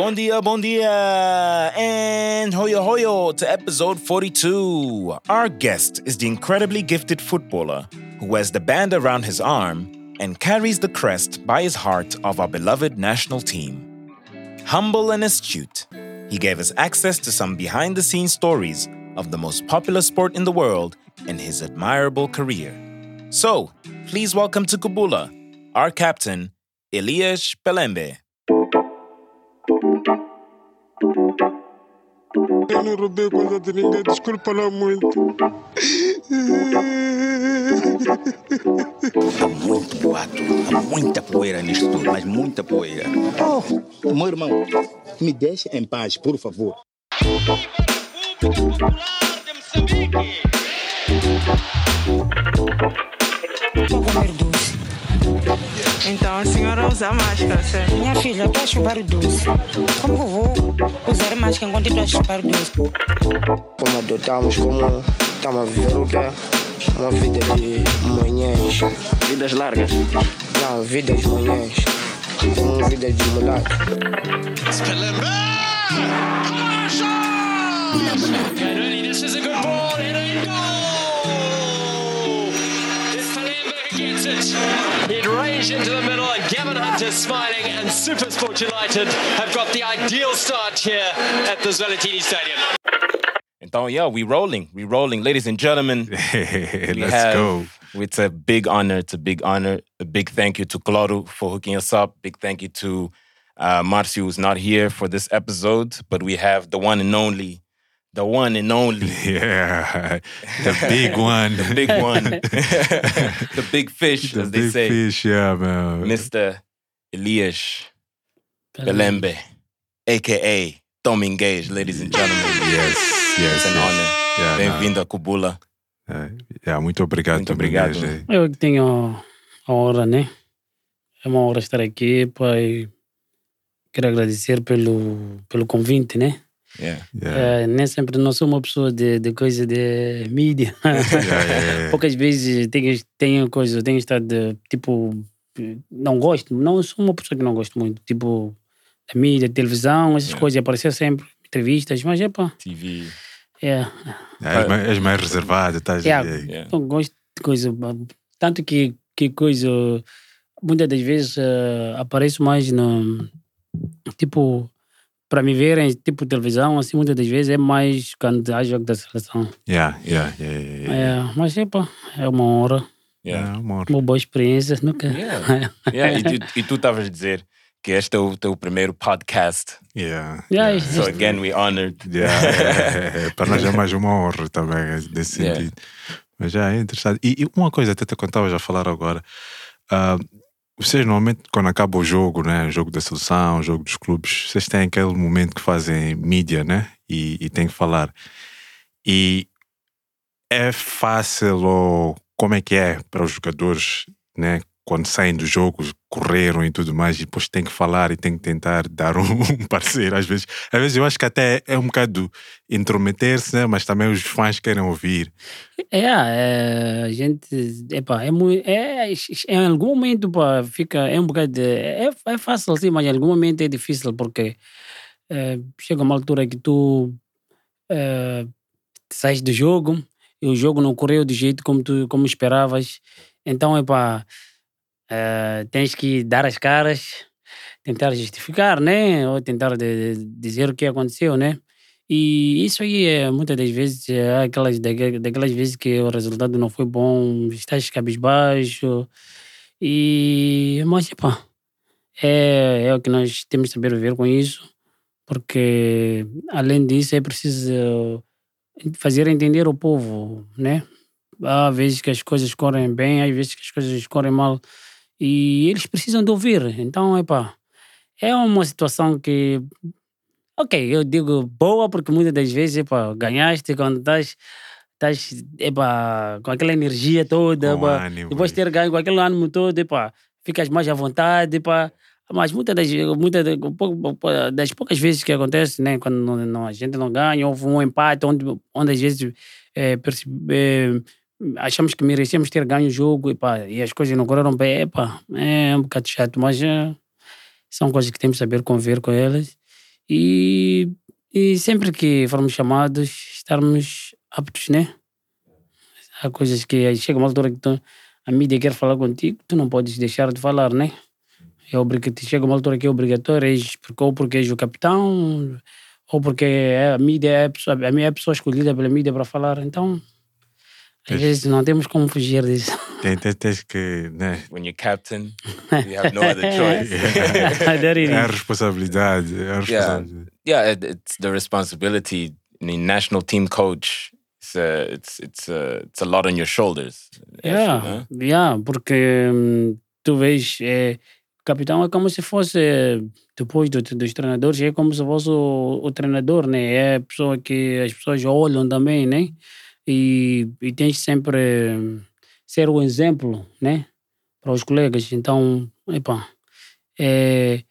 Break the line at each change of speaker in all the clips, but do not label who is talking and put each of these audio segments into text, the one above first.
Bon dia, bon dia, and hoyo hoyo to episode 42. Our guest is the incredibly gifted footballer who wears the band around his arm and carries the crest by his heart of our beloved national team. Humble and astute, he gave us access to some behind the scenes stories of the most popular sport in the world and his admirable career. So, please welcome to Kubula, our captain, Elias Pelembe.
Eu não roubei coisa de ninguém, desculpa lá muito.
Há muito boato, há muita poeira nisto tudo, mas muita poeira. Oh, meu irmão, me deixe em paz, por favor.
Vou comer doce.
Então a senhora usa máscara, certo?
Minha filha, estou a chupar doce. Como que eu vou usar máscara enquanto estou a chupar doce?
Como adotamos, como estamos a viver o quê? Uma vida de manhãs.
Vidas largas.
Não, vida de manhãs. Como vida de mulato.
Ready, this is a good ball, it goal! It, it ranged into the middle, and Gavin Hunter smiling, and Supersport United have got the ideal start here at the Zwelatini Stadium.
Então, yeah, we rolling, we rolling, ladies and gentlemen. we
Let's
have,
go.
It's a big honor. It's a big honor. A big thank you to Claudio for hooking us up. Big thank you to uh, Marcio, who's not here for this episode, but we have the one and only, the one and only,
Yeah, the big one.
the big one, the big fish,
The
as they
big
say,
fish, yeah, man.
Mr. Elias Belembe, aka Tom Engage, ladies and gentlemen.
Yes, yes,
It's an
yes.
honor.
Yeah,
Bem-vindo a Kubula.
É, yeah, muito obrigado.
Muito
também,
obrigado.
né,
Eu que tenho a honra, né? É uma honra estar aqui, pai. Quero agradecer pelo, pelo convite, né?
Yeah.
Yeah.
É, nem sempre não sou uma pessoa de, de coisa de mídia.
Yeah, yeah, yeah.
Poucas vezes tenho, tenho coisa, tenho estado de, tipo, não gosto, não sou uma pessoa que não gosto muito, tipo, da mídia, televisão, essas
Yeah.
coisas, aparecer sempre, entrevistas, mas é pá,
TV.
é,
Yeah, és, mais, és mais reservado, estás
Yeah.
aí.
Yeah.
Não gosto de coisa. Tanto que, que coisa. Muitas das vezes eh, apareço mais no. Tipo, para me verem, tipo televisão, assim, muitas das vezes é mais quando há jogo da seleção.
Yeah, yeah, yeah, yeah, yeah.
É, mas epa, é uma honra,
Yeah.
Yeah, amor.
uma boa experiência. Nunca.
Yeah. Yeah, e, tu, estavas a dizer que este é o teu primeiro podcast.
Yeah,
Yeah,
yeah.
So again, we honored.
Yeah, é, é, é, para nós é mais uma honra também, é, nesse
Yeah.
sentido. Mas já é interessante. E, e uma coisa, até quando estavas a falar agora, ah, vocês normalmente, quando acaba o jogo, né, o jogo da seleção, o jogo dos clubes, vocês têm aquele momento que fazem mídia, né? E, e têm que falar. E é fácil ou como é que é para os jogadores, né? Quando saem do jogo, correram e tudo mais, e depois têm que falar e têm que tentar dar um, parecer. Às vezes, às vezes eu acho que até é um bocado intrometer-se, né? mas também os fãs querem ouvir.
É, é, a gente, epa, é, muito, é, em algum momento pá, fica, é um bocado, de, é, é fácil sim, mas em algum momento é difícil porque é, chega uma altura que tu é, sais do jogo e o jogo não correu do jeito como tu como esperavas, então epa, é, tens que dar as caras, tentar justificar, né, ou tentar de- de dizer o que aconteceu, né, e isso aí, é, muitas das vezes, é aquelas, daque- daquelas vezes que o resultado não foi bom, estás cabisbaixo. E, mas, epá, é, é o que nós temos que saber viver com isso, porque, além disso, é preciso fazer entender o povo, né? Há vezes que as coisas correm bem, há vezes que as coisas correm mal, e eles precisam de ouvir. Então, epá, é uma situação que Ok, eu digo boa porque muitas das vezes, epa, ganhaste quando estás, estás epa, com aquela energia toda, epa,
ânimo,
depois de ter ganho com aquele ânimo todo, epa, ficas mais à vontade, epa, mas muitas das, muitas das, pou- pou- das poucas vezes que acontece, né, quando não, não- a gente não ganha, houve um empate, onde, onde às vezes perce- eh, achamos que merecemos ter ganho o jogo epa, e as coisas não correram bem, epa, é um bocado chato, mas eh, são coisas que temos que saber conviver com elas. E, e sempre que formos chamados, estarmos aptos, né? Há coisas que chega uma altura que tu, a mídia quer falar contigo, tu não podes deixar de falar, né? É obrigatório, chega uma altura que é obrigatório, ou porque és o capitão, ou porque é a mídia é a pessoa, a minha é pessoa escolhida pela mídia para falar. Então, às vezes não temos como fugir disso.
Tem, tem, tens que. Né?
When you're captain, you have no other choice.
É a responsabilidade. É a responsabilidade.
yeah, it, it's the responsibility. Mean, national team coach. It's a, it's it's a, it's a lot on your shoulders.
Yeah,
Né?
yeah, porque hum, tu vês, é, o capitão é como se fosse, é, depois do, dos treinadores, é como se fosse o, o treinador, né? É a pessoa que as pessoas olham também, né? E, e tens sempre hum, ser o exemplo, né? Para os colegas. Então, epá, é,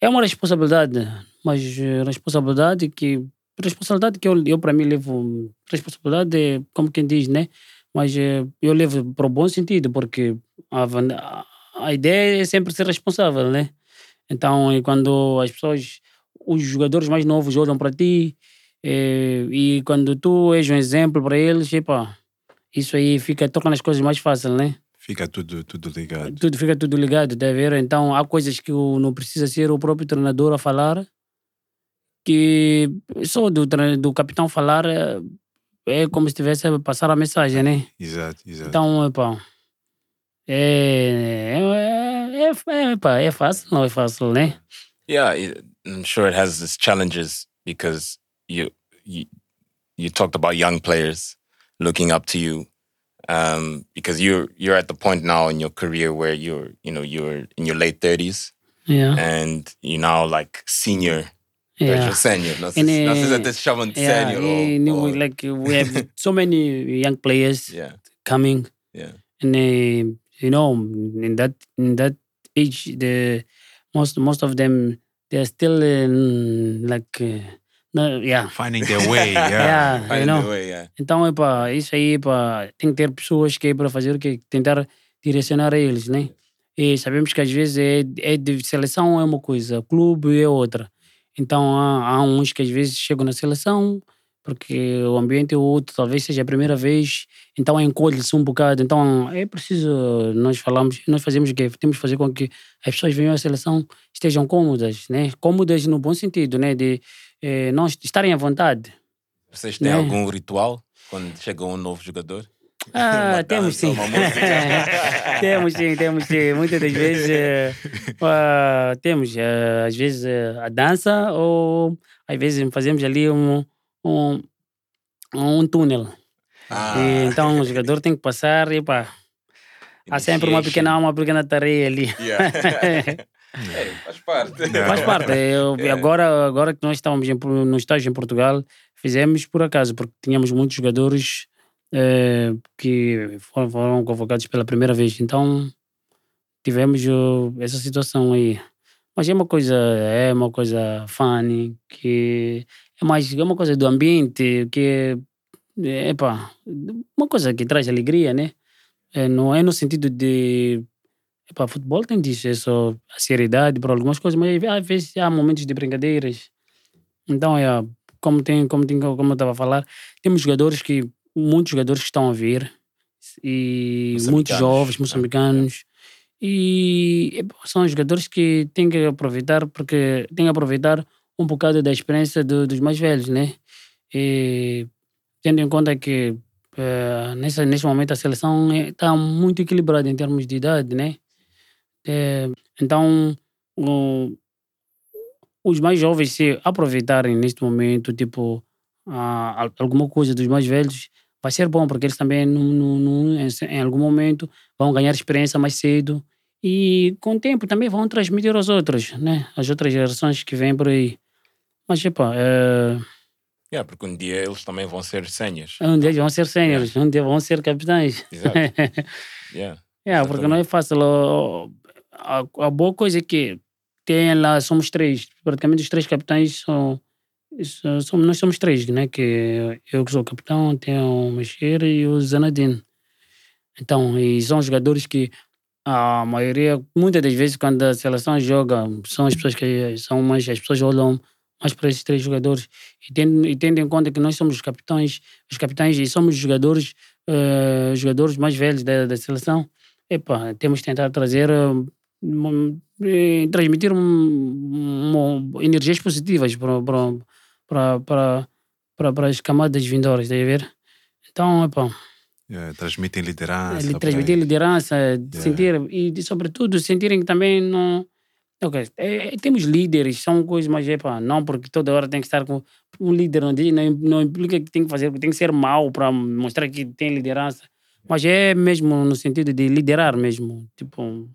é uma responsabilidade, mas eh, responsabilidade que responsabilidade que eu, eu para mim levo responsabilidade é como quem diz, né? Mas eh, eu levo para o bom sentido, porque a- a ideia é sempre ser responsável, né? Então, e quando as pessoas, os jogadores mais novos olham para ti, eh, e quando tu és um exemplo para eles, epa, isso aí fica, torna as coisas mais fáceis, né?
Fica tudo, tudo ligado.
Tudo fica tudo ligado, tá ver? Então há coisas que o- não precisa ser o próprio treinador a falar, que só do, do capitão falar é, é como se estivesse a passar a mensagem, né?
Exato, exato.
Então, epá, é, é, é, é, epá, é fácil, não é fácil, né?
Yeah, I'm sure it has its challenges because you you you talked about young players looking up to you um, because you're you're at the point now in your career where you're you know you're in your late thirties.
Yeah,
and you're now like senior,
yeah.
senior.
And,
se- não sei se até se chamam de
Yeah,
senior
and
or,
we, like we have so many young players
yeah,
coming,
yeah,
and uh, you know, in that in that age, the most most of them they're still in, like, uh, no, yeah,
Finding their way, yeah.
yeah, you
Finding
know.
way, yeah.
Então, epa, isso aí, epa, tem que ter pessoas que é para fazer o que tentar direcionar eles, né? E sabemos que às vezes é, é de seleção é uma coisa, clube é outra. Então há, há uns que às vezes chegam na seleção porque o ambiente é outro, talvez seja a primeira vez, então encolhe-se um bocado. Então é preciso, nós falamos, nós fazemos o quê? Temos que fazer com que as pessoas venham à seleção estejam cômodas, né? Cômodas no bom sentido, né? De eh, não estarem à vontade.
Vocês têm
Né?
algum ritual quando chega um novo jogador?
Ah, temos sim. temos sim, temos sim. Muitas das vezes ah, temos, eh, às vezes, eh, a dança ou às vezes fazemos ali um, um, um túnel.
Ah,
E, então o jogador tem que passar e pá, há sempre uma pequena, uma pequena tarefa ali.
Yeah. É, faz parte.
Faz parte. Eu,
É.
agora, agora que nós estávamos em, no estágio em Portugal, fizemos por acaso, porque tínhamos muitos jogadores eh, que foram, foram convocados pela primeira vez. Então tivemos essa situação aí. Mas é uma coisa, é uma coisa funny, que é mais é uma coisa do ambiente, que é, epá, uma coisa que traz alegria, né? É, não é no sentido de Epá, futebol tem disso, é só a seriedade para algumas coisas, mas às vezes há momentos de brincadeiras. Então, é, como, tem, como, tem, como eu estava a falar, temos jogadores que, muitos jogadores que estão a vir, e muitos jovens,
né?
moçambicanos, e epá, são jogadores que têm que aproveitar, porque têm que aproveitar um bocado da experiência do- dos mais velhos, né? E tendo em conta que nessa, nesse momento a seleção está muito equilibrada em termos de idade, né? Eh, então, o- os mais jovens se aproveitarem neste momento, tipo, al- alguma coisa dos mais velhos, vai ser bom, porque eles também, num- num- num- em, algum momento, vão ganhar experiência mais cedo e, com o tempo, também vão transmitir aos outros, né? As outras gerações que vêm por aí. Mas, epa, eh,
Yeah, porque um dia eles também vão ser seniors.
um dia vão ser sêniores, um dia vão ser capitães.
Exato. Yeah.
É, porque não é fácil. A, a boa coisa é que tem lá, somos três, praticamente os três capitães são, nós somos três, né? Que eu que sou o capitão, tem o Mexer e o Zanadino. Então, e são jogadores que a maioria, muitas das vezes, quando a seleção joga, são as pessoas que são mais, as pessoas olham mais para esses três jogadores. E tendo, e tendo em conta que nós somos os capitães, os capitães e somos os jogadores, eh, jogadores mais velhos da, da seleção, epa, temos tentar trazer, eh, transmitir um, um, energias positivas para, para, para, para, para, as camadas vindouras, está a ver? Então, epa,
Yeah, transmitem liderança.
transmitir liderança, de sentir e sobretudo sentirem que também não Ok, é, é, temos líderes, são coisas, mas é pá, não porque toda hora tem que estar com um líder, não, não, não implica que tem que fazer, tem que ser mau para mostrar que tem liderança, mas é mesmo no sentido de liderar mesmo, tipo,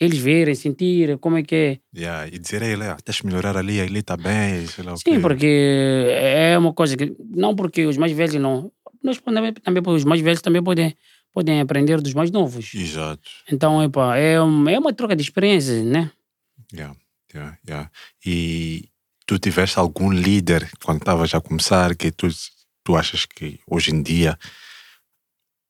eles verem, sentir como é que é.
Yeah, e dizer a ele, ah, tens de melhorar ali, ali está bem, sei lá
Sim, porque é uma coisa que, não porque os mais velhos não, nós também, também os mais velhos também podem, podem aprender dos mais novos.
Exato.
Então, epá, é, um- é uma troca de experiências, né?
Yeah, yeah, yeah. E tu tiveste algum líder quando estavas a começar que tu, tu achas que hoje em dia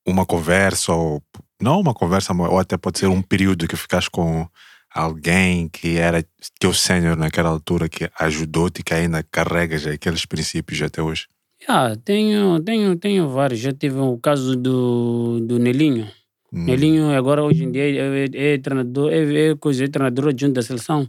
uma conversa ou não uma conversa, ou até pode ser um período que ficaste com alguém que era teu sênior naquela altura que ajudou-te e que ainda carregas aqueles princípios até hoje?
Ah, tenho, tenho, tenho vários. Já tive o caso do, do Nelinho. Nelinho agora hoje em dia é, é, é treinador, é, é, coisa, é treinador adjunto da seleção.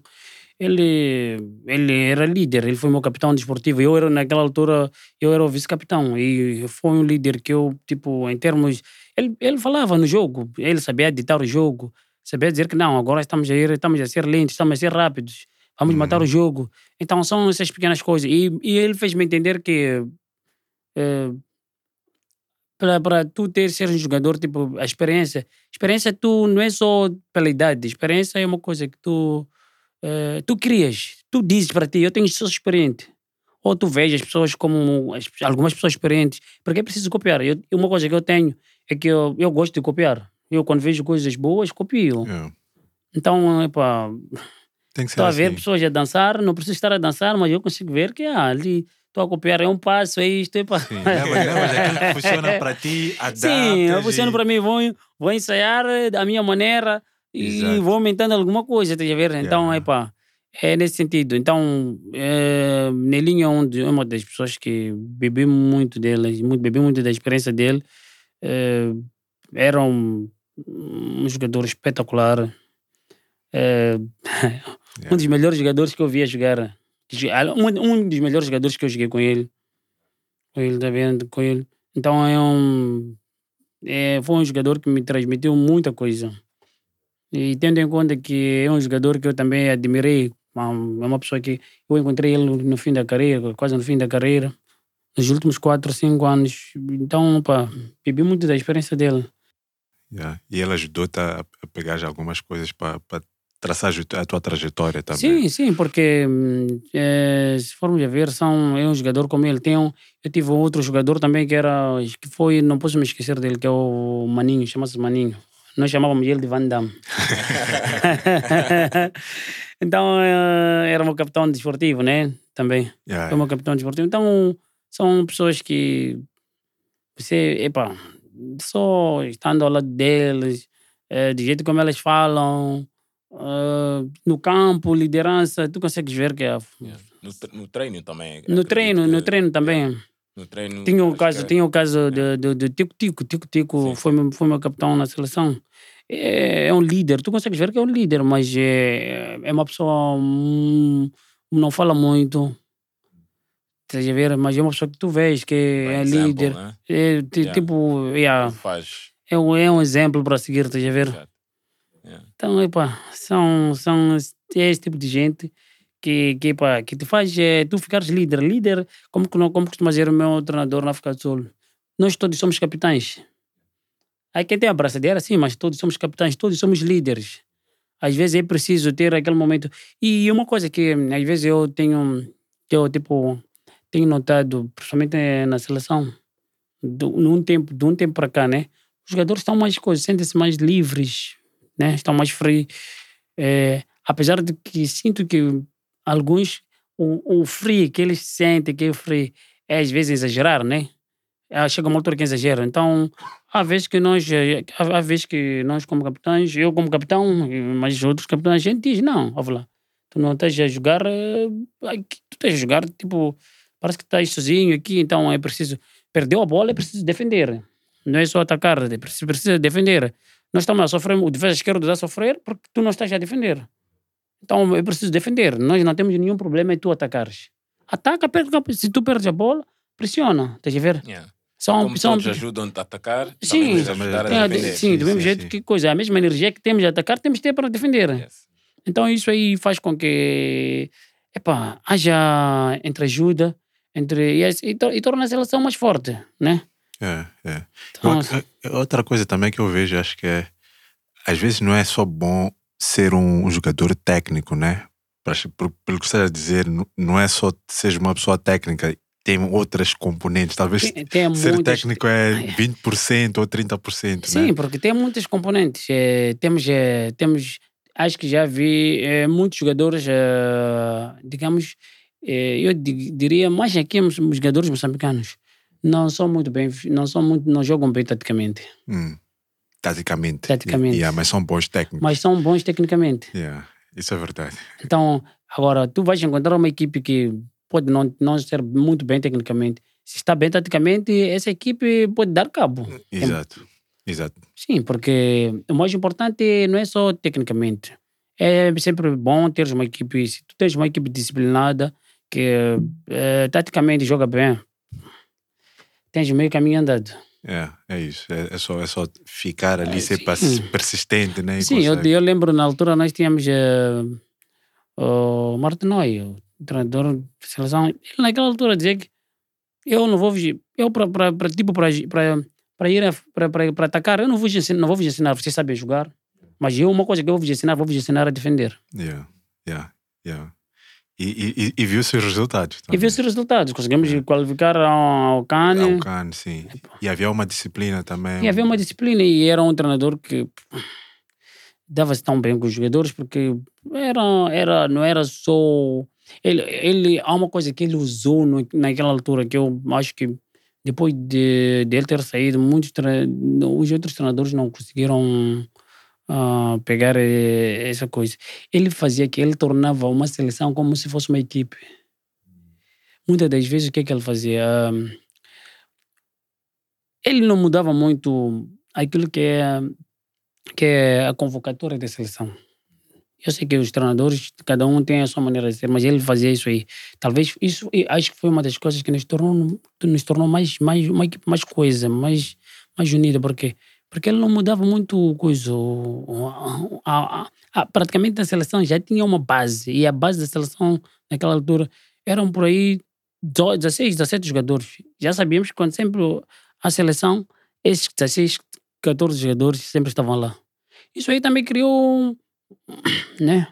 Ele, ele era líder, ele foi meu capitão desportivo. Eu era naquela altura, eu era o vice-capitão e foi um líder que eu, tipo, em termos, ele, ele falava no jogo, ele sabia ditar o jogo, sabia dizer que não, agora estamos a ir, estamos a ser lentos, estamos a ser rápidos, vamos matar o jogo. Então são essas pequenas coisas. E, e ele fez-me entender que eh, para tu ter ser um jogador tipo a experiência experiência tu não é só pela idade experiência é uma coisa que tu eh, tu crias tu dizes para ti eu tenho sou experiente. Ou tu vês as pessoas como as- algumas pessoas experientes porque é preciso copiar. Eu, uma coisa que eu tenho é que eu, eu gosto de copiar eu quando vejo coisas boas copio
Yeah.
então epá,
Tem que ser
Estou a ver
assim.
pessoas a dançar, não preciso estar a dançar, mas eu consigo ver que ah, ali estou a copiar, é um passo, é isto, é pá.
Sim, levas, levas aquilo que funciona para ti, adaptas
Sim, eu funciona
e-
para mim, vou, vou ensaiar da minha maneira e
Exato.
vou aumentando alguma coisa, estás a ver? Então,
Yeah.
é pá, é nesse sentido. Então, é, Nelinho é um uma das pessoas que bebi muito dele, muito, bebi muito da experiência dele. É, era um, um jogador espetacular. É, um dos melhores jogadores que eu via jogar. Um, um dos melhores jogadores que eu joguei com ele. Com ele, tá vendo? Com ele. Então é um. É, foi um jogador que me transmitiu muita coisa. E tendo em conta que é um jogador que eu também admirei, é uma pessoa que eu encontrei ele no fim da carreira, quase no fim da carreira, nos últimos 4, 5 anos. Então, pá, bebi muito da experiência dele.
Yeah. E ele ajudou-te a, a pegar já algumas coisas para traçar a tua trajetória também.
Sim, sim, porque hum, eh, se formos a ver, são, é um jogador como ele. Tem um, eu tive outro jogador também que era, que foi, não posso me esquecer dele, que é o Maninho, chama-se Maninho. Nós chamávamos ele de Van Damme. então, eh, era meu capitão desportivo, né? Também.
Yeah,
Foi meu capitão desportivo. Então, são pessoas que você, epá, só estando ao lado deles, eh, do jeito como elas falam, eh, no campo, liderança, tu consegues ver que é.
No, tre- no treino também.
No treino, no
que-
treino também.
No treino.
Tinha o caso,
que é-
tinha o caso de, de, de Tico Tico. Tico Tico foi, meu- foi meu capitão na seleção. É, é um líder, tu consegues ver que é um líder, mas é, é uma pessoa. hum, não fala muito. Estás a ver? Mas é uma pessoa que tu vês que
Bem
é líder.
né?
É,
Yeah.
Tipo, yeah,
Faz.
é, um, é um exemplo para seguir, estás a ver?
Yeah.
Então, epá, são, são esse é esse tipo de gente que, que, epá, que te faz eh, tu ficares líder. Líder, como, como costuma dizer o meu treinador na África do Sul, nós todos somos capitães. Aí quem tem a braçadeira, sim, mas todos somos capitães, todos somos líderes. Às vezes é preciso ter aquele momento. E uma coisa que hum, às vezes eu tenho, que eu tipo, tenho notado, principalmente eh, na seleção, do, num tempo, de um tempo para cá, né? Os jogadores estão mais coisas, sentem-se mais livres, né? Estão mais free. É, apesar de que sinto que alguns, o, o free que eles sentem que é free, é às vezes exagerar, né? Ah, Chega uma altura que exagera. Então, há vezes que nós, eh, há, vezes que nós como capitães, eu como capitão, mas outros capitães, a gente diz, não, ó lá, Tu não estás a jogar. eh, tu estás a jogar, tipo, parece que estás sozinho aqui, então é preciso. Perdeu a bola, é preciso defender. Não é só atacar, é preciso, precisa defender. Nós estamos a sofrer, o defesa esquerdo está a sofrer porque tu não estás a defender. Então é preciso defender. Nós não temos nenhum problema em tu atacares. Ataca, perde, se tu perdes a bola, pressiona. Estás a ver?
Yeah.
São,
Como
são,
todos ajudam-te a atacar,
Sim.
também nos ajudar a defender.
sim, do
Sim,
mesmo
sim,
jeito
sim.
que coisa. A mesma energia que temos de atacar, temos de ter para defender.
Yes.
Então isso aí faz com que epá, haja entreajuda entre, e, e, tor- e torna a seleção mais forte, né?
É, é.
Então,
Eu- eu- outra coisa também que eu vejo, acho que é. Às vezes não é só bom ser um, um jogador técnico, né? Pelo que você está a dizer, não- é só seres uma pessoa técnica, tem outras componentes. Talvez
tem, tem
ser
muitas-
técnico é 20% ou 30%,
Sim,
né?
porque tem muitas componentes. É, temos, é, temos, acho que já vi é, muitos jogadores, é, digamos, é, eu di- diria mais aqui os os jogadores moçambicanos não são muito bem, não são muito, não jogam bem taticamente,
Hum. Taticamente.
Taticamente.
Yeah, mas são bons técnicos.
mas são bons tecnicamente.
Yeah, Isso é verdade.
Então, agora, tu vais encontrar uma equipe que pode não, não ser muito bem tecnicamente. Se está bem taticamente, essa equipe pode dar cabo.
Exato. Exato.
Sim, porque o mais importante não é só tecnicamente. É sempre bom teres uma equipe, se tu tens uma equipe disciplinada, que eh, taticamente joga bem, tens meio caminho andado.
É, é isso. É, é só, é só ficar ali,
É,
ser
sim.
persi- persistente, né? e
Sim, eu, eu lembro na altura nós tínhamos eh, o Martinoi, o treinador de seleção. Ele naquela altura dizia que eu não vou vos- eu para para tipo para ir para atacar, eu não vou ensinar, não vou ensinar, vocês sabem jogar, mas eu uma coisa que eu vou ensinar, vou ensinar a defender.
Yeah, yeah, yeah. E, e, e- e viu-se os resultados.
E
também.
ver os resultados, conseguimos qualificar ao, ao CAN.
Ao CAN, sim. E havia uma disciplina também.
E havia uma disciplina e era um treinador que dava-se tão bem com os jogadores porque era, era, não era só. Ele, ele, há uma coisa que ele usou no, naquela altura que eu acho que depois de, de ele ter saído, muitos os outros treinadores não conseguiram ah, pegar eh, essa coisa. Ele fazia que ele tornava uma seleção como se fosse uma equipe. Muitas das vezes o que, é que ele fazia? Ah, ele não mudava muito aquilo que é, que é a convocatória da seleção. Eu sei que os treinadores, cada um tem a sua maneira de ser, mas ele fazia isso aí. Talvez isso, acho que foi uma das coisas que nos tornou, nos tornou mais, mais, uma equipe mais coisa, mais, mais unida. Por quê? Porque ele não mudava muito coisa. praticamente a seleção já tinha uma base, e a base da seleção naquela altura eram por aí 16, 17 jogadores. Já sabíamos que quando sempre a seleção, esses 16, 14 jogadores sempre estavam lá. Isso aí também criou, né?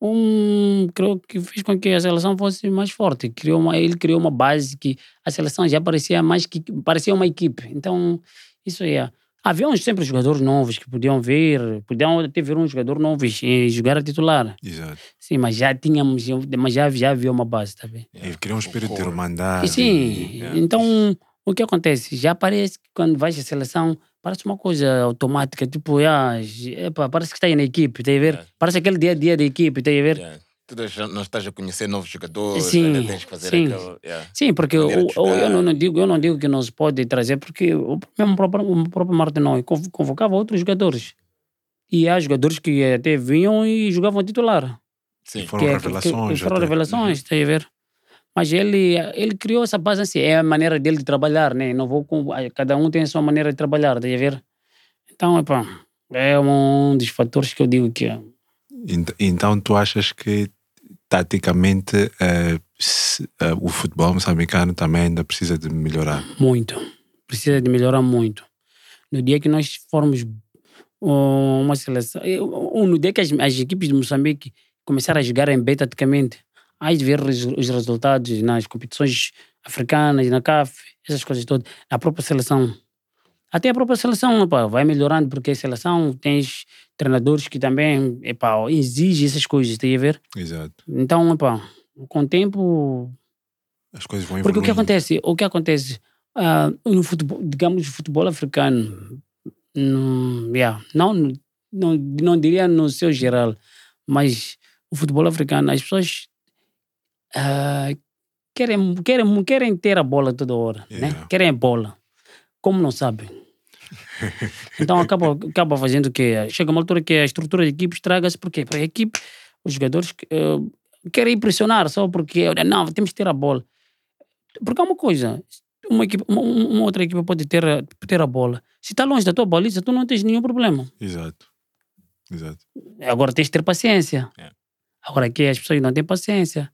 Um, creio que fez com que a seleção fosse mais forte. Criou uma, ele criou uma base que a seleção já parecia mais que parecia uma equipe. Então, isso aí. é. Havia sempre jogadores novos que podiam vir, podiam até ver um jogador novo e jogar a titular.
Exato.
Sim, mas já tínhamos, mas já, já havia uma base, tá bem?
E cria um espírito de irmandade.
E sim,
e-
então o que acontece? Já parece que quando vais à seleção, parece uma coisa automática, tipo, ah, epa, parece que está aí na equipe, tá a ver?
É.
Parece aquele dia a dia da equipe, tá a ver?
Não estás a conhecer novos jogadores,
Sim,
ainda tens que fazer
sim.
aquele. yeah.
Sim, porque eu,
jogar.
não, não digo, eu não digo que não se pode trazer, porque o mesmo próprio, o próprio Martinoi conv- convocava outros jogadores. E há jogadores que até vinham e jogavam titular.
Sim.
Foram
que é-
revelações.
Que, foram
até.
revelações, está a ver? Mas ele, ele criou essa base assim, é a maneira dele de trabalhar, né? Não vou com, cada um tem a sua maneira de trabalhar, está a ver? Então, epá, é um dos fatores que eu digo que é
Ent- Então tu achas que taticamente eh, se- eh, o futebol moçambicano também ainda precisa de melhorar?
muito, precisa de melhorar muito. No dia que nós formos uh, uma seleção, eh, uh, no dia que as, as equipes de Moçambique começarem a jogarem bem taticamente, aí de ver os, os resultados nas competições africanas, na CAF, essas coisas todas, na própria seleção. Até a própria seleção epá, vai melhorando, porque a seleção tens treinadores que também epá, exigem essas coisas, tem a ver?
Exato.
Então, epá, com o tempo
As coisas vão
porque o que
evoluindo.
acontece, o que acontece ah, no futebol, digamos, futebol africano, no, yeah, não, não, não diria no seu geral, mas o futebol africano, as pessoas ah, querem, querem, querem ter a bola toda hora, né?
Yeah.
Querem a bola. Como não sabem? Então acaba, acaba fazendo o quê? Chega uma altura que a estrutura de equipe estraga-se, porque para a equipe, os jogadores eh, querem impressionar só porque, não, temos que ter a bola. Porque é uma coisa, uma, equipe, uma, uma outra equipe pode ter, a- ter a bola. Se está longe da tua baliza, tu não tens nenhum problema.
Exato. Exato.
Agora tens de ter paciência.
É.
Agora aqui as pessoas não têm paciência.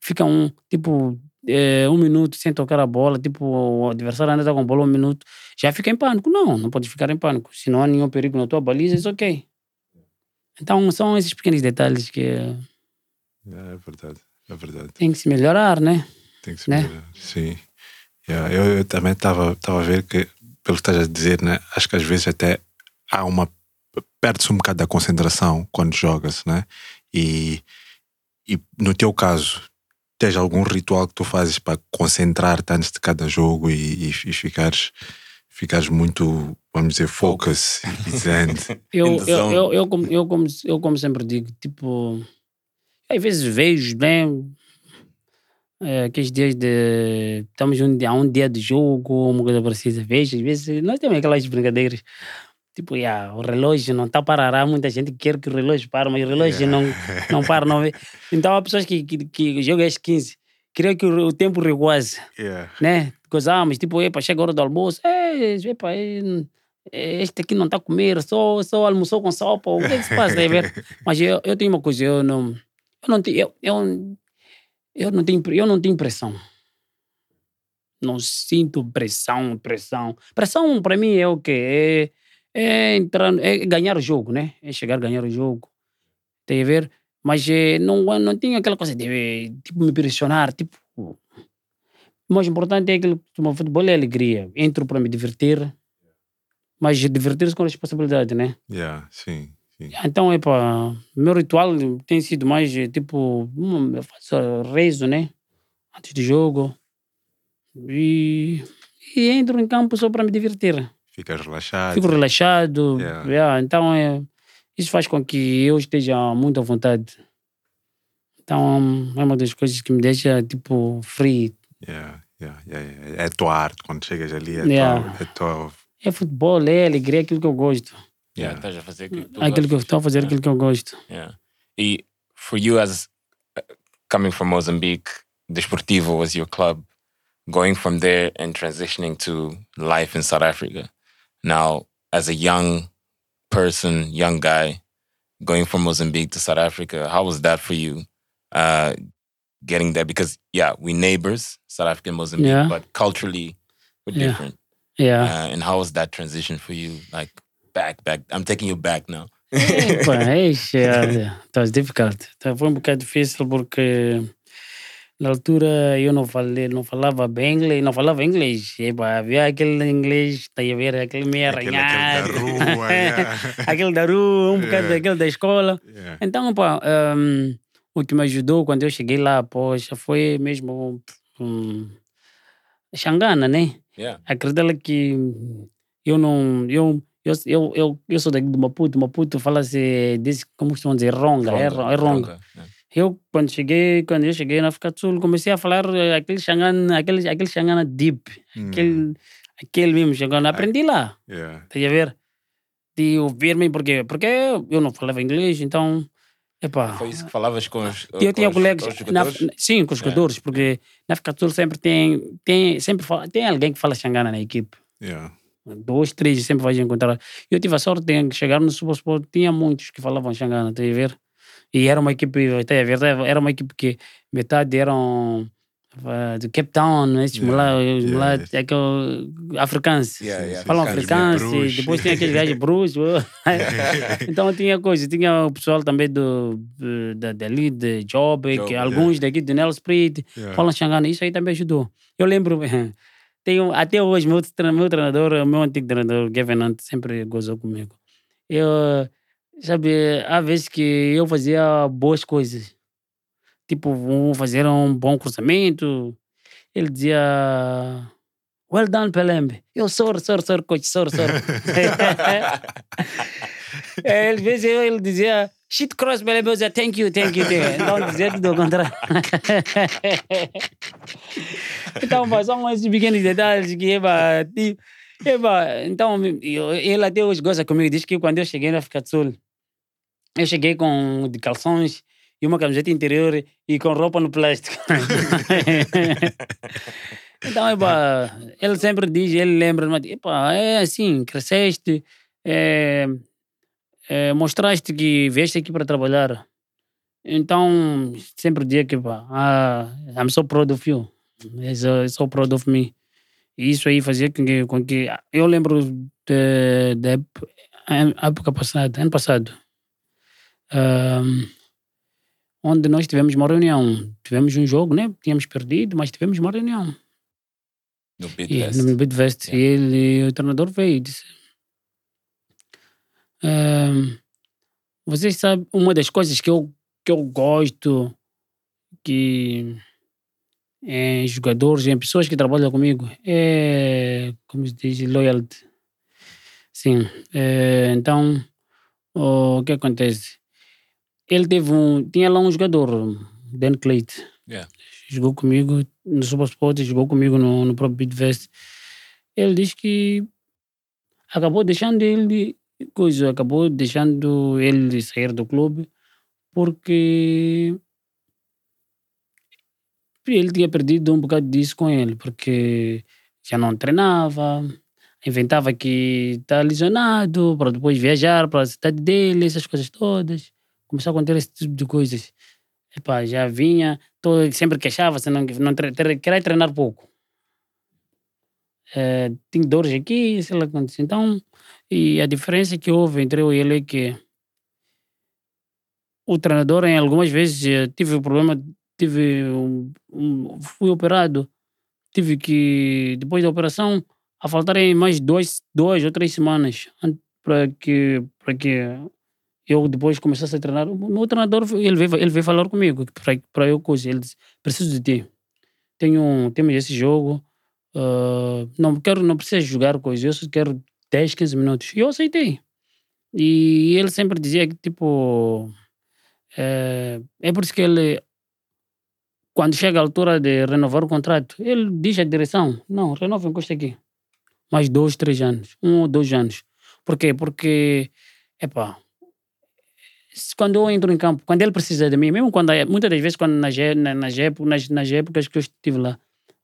Ficam tipo, eh, um minuto sem tocar a bola, tipo, o adversário anda com a bola um minuto, já fica em pânico. Não, não pode ficar em pânico. Se não há nenhum perigo na tua baliza, é ok. Então são esses pequenos detalhes que
É verdade. É verdade.
tem que se melhorar, né?
Tem que se
Né?
melhorar. Sim. Yeah, eu, eu também estava a ver que, pelo que estás a dizer, né? acho que às vezes até há uma. perde-se um bocado da concentração quando jogas, né? E, e no teu caso, tens algum ritual que tu fazes para concentrar-te antes de cada jogo e, e, e ficares, ficares muito, vamos dizer, focus e zen?
Eu,
In the
eu,
zone.
eu, eu, como, eu, como, eu, como sempre digo, tipo, às vezes vejo, né? É, aqueles dias de. Estamos um dia, um dia de jogo, uma coisa parecida. Vejo, às vezes, nós temos aquelas brincadeiras. Tipo, yeah, o relógio não está a parar. Muita gente quer que o relógio pare, mas o relógio não, não para. Não. Então há pessoas que, que, que jogam às 15. Queria que o, o tempo recuasse
Yeah.
né? Gozamos, tipo, epa, chega a hora do almoço, é, epa, é, é, este aqui não está a comer, só, só almoçou com sopa, o que é que se passa? Mas eu, eu tenho uma coisa, eu não, eu não tenho, eu, eu, eu não tenho, eu não tenho pressão. Não sinto pressão, pressão. Pressão para mim é o quê? É, é entrar, é ganhar o jogo, né? É chegar a ganhar o jogo. Tem a ver? Mas eh, não, não tenho aquela coisa de tipo, me pressionar, tipo, o mais importante é que o futebol é alegria. Entro para me divertir, mas divertir-se com responsabilidade, né?
Yeah, sim, sim.
Então, é para meu ritual tem sido mais eh, tipo, hum, eu faço rezo, né? Antes do jogo. E, e entro em campo só para me divertir.
Ficas relaxado.
Fico relaxado.
Yeah.
yeah, então, é, isso faz com que eu esteja muito à vontade. Então, é uma das coisas que me deixa, tipo, free.
Yeah, yeah, yeah, yeah. É a tua arte quando chegas ali. É
Yeah.
tua, é tua
É futebol, é alegria, é aquilo que eu gosto.
Yeah, estás a fazer aquilo que tu
Aquilo que eu estou a fazer, aquilo que eu gosto.
Yeah. E for you as uh, coming from Mozambique, Desportivo was your club, going from there and transitioning to life in South Africa. Now, as a young person, young guy, going from Mozambique to South Africa, how was that for you? Uh, getting there because yeah, we neighbors, South Africa and Mozambique,
Yeah.
but culturally we're
Yeah.
different.
Yeah.
Uh, and how was that transition for you? Like back, back. I'm taking you back now.
Eixe, tá difficult. Foi um bocado difícil porque na altura eu não falei, não falava bem inglês, não falava inglês. Epa, havia aquele inglês, tá a ver, aquele meio arranhado.
aquele da rua, yeah.
aquele da rua, um bocado
Yeah.
daquele da escola.
Yeah.
Então, pá, hum, o que me ajudou quando eu cheguei lá, poxa, foi mesmo hum, Xangana, né?
Yeah.
Acredita que eu não. Eu, eu, eu, eu, eu sou daqui de Maputo. Maputo fala-se. Como costumam dizer? Ronga. É, ro- é ronga.
Yeah.
Eu, quando cheguei, quando eu cheguei na África do Sul, comecei a falar eh, aquele Xangana, aquele, aquele Xangana deep.
Hum.
Aquele, aquele mesmo Xangana. Aprendi lá.
Yeah.
Estás a ver? De ouvir-me, porque, porque eu não falava inglês, então. Epá,
Foi isso que falavas com os.
eu
com
tinha
os-
colegas,
com
na, sim, com os
É.
jogadores, porque na África do Sul sempre tem, tem, sempre fala- tem alguém que fala Xangana na equipe.
Yeah.
Dois, três, sempre vais encontrar. Eu tive a sorte de chegar no Super Sport, tinha muitos que falavam Xangana, estás a ver? E era uma equipe, estás a ver? Era uma equipe que metade eram ah, de Cape Town, esses
Yeah,
mulatos, os
yeah,
mulatos, aquele africanos.
Yeah, yeah,
Falam
africanos,
e depois tinha aqueles gajos bruxos. então tinha coisa, tinha o pessoal também do, da, dali, de Job,
Job,
que
yeah.
alguns daqui do Nelson Street
Yeah.
falam Xangana, isso aí também ajudou. Eu lembro, tenho, até hoje, meu, meu treinador, o meu antigo treinador, Gavin Hunt, sempre gozou comigo. Eu, sabe, há vezes que eu fazia boas coisas. Tipo, vou fazer um bom cruzamento. Ele dizia, well done, Pelembe. Eu, sorry, sorry, sorry, coach, sorry, sorry. É, Às vezes eu- ele dizia, shit cross, beleza, eu dizia thank you, thank you, thank you. Então dizia tudo ao contrário. então, são esses pequenos detalhes que, eba, tipo, eba, então, eu- ele até hoje gosta comigo, diz que quando eu cheguei na África do Sul, eu cheguei com de calções e uma camiseta interior e com roupa no plástico. então, eba, ele sempre diz, ele lembra, mas, epá, é assim, cresceste, é, é, mostraste que vieste aqui para trabalhar. Então, sempre digo que, pá, ah, I'm so proud of you. I'm so, so proud of me. E isso aí fazia com que, com que eu lembro da época passada, ano passado, ahm, onde nós tivemos uma reunião. Tivemos um jogo, né? Tínhamos perdido, mas tivemos uma reunião.
No Bidvest.
no Bidvest. E ele, o treinador veio e disse: "Ahm, Vocês sabem, uma das coisas que eu, que eu gosto que em jogadores, em pessoas que trabalham comigo, é, como se diz, loyalty. Sim. é, então, o que acontece? Ele teve um. Tinha lá um jogador, Dan Clayton
Yeah.
jogou comigo no Super Sport, jogou comigo no, no próprio Bitfest. Ele diz que acabou deixando ele coisa, acabou deixando ele sair do clube porque ele tinha perdido um bocado disso com ele, porque já não treinava, inventava que está lesionado para depois viajar para a cidade dele, essas coisas todas. Começou a acontecer esse tipo de coisas. Epá, já vinha, todo, sempre queixava-se, não, não queria treinar pouco. Eh, tinha dores aqui, sei lá quantos. Então, e a diferença que houve entre eu e ele é que o treinador, em algumas vezes, eh, tive um problema, tive um, um- fui operado, tive que, depois da operação, a faltarem mais dois, duas ou três semanas para que, para que eu depois começasse a treinar. O meu treinador, ele veio, ele veio falar comigo, para eu coisa, ele disse, preciso de ti. Tenho, temos esse jogo, ah, não quero, não precisa jogar coisa, eu só quero 10, 15 minutos. E eu aceitei. E ele sempre dizia que, tipo, é, é por isso que ele, quando chega a altura de renovar o contrato, ele diz à direção, não, renova encosta aqui. Mais dois, três anos, um ou dois anos. Por quê? Porque, epá, quando eu entro em campo, quando ele precisa de mim, mesmo quando, muitas das vezes, quando nas, é- na- nas, épocas, nas, épocas que eu estive lá,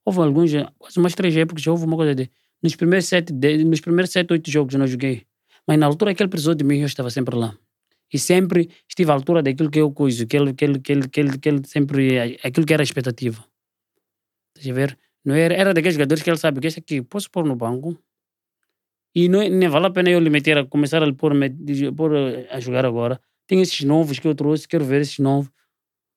houve alguns, quase umas três épocas, houve uma coisa de, nos primeiros sete, de, nos primeiros sete, oito jogos eu não joguei, mas na altura que ele precisou de mim, eu estava sempre lá. E sempre estive à altura daquilo que eu coiso, que ele, que ele, que ele, que ele, que ele sempre, aquilo que era a expectativa. Estás a ver? Não era, era daqueles jogadores que ele sabe que esse aqui posso pôr no banco e não, nem vale a pena eu lhe meter a começar a lhe pôr, a jogar agora. Tem esses novos que eu trouxe, quero ver esses novos.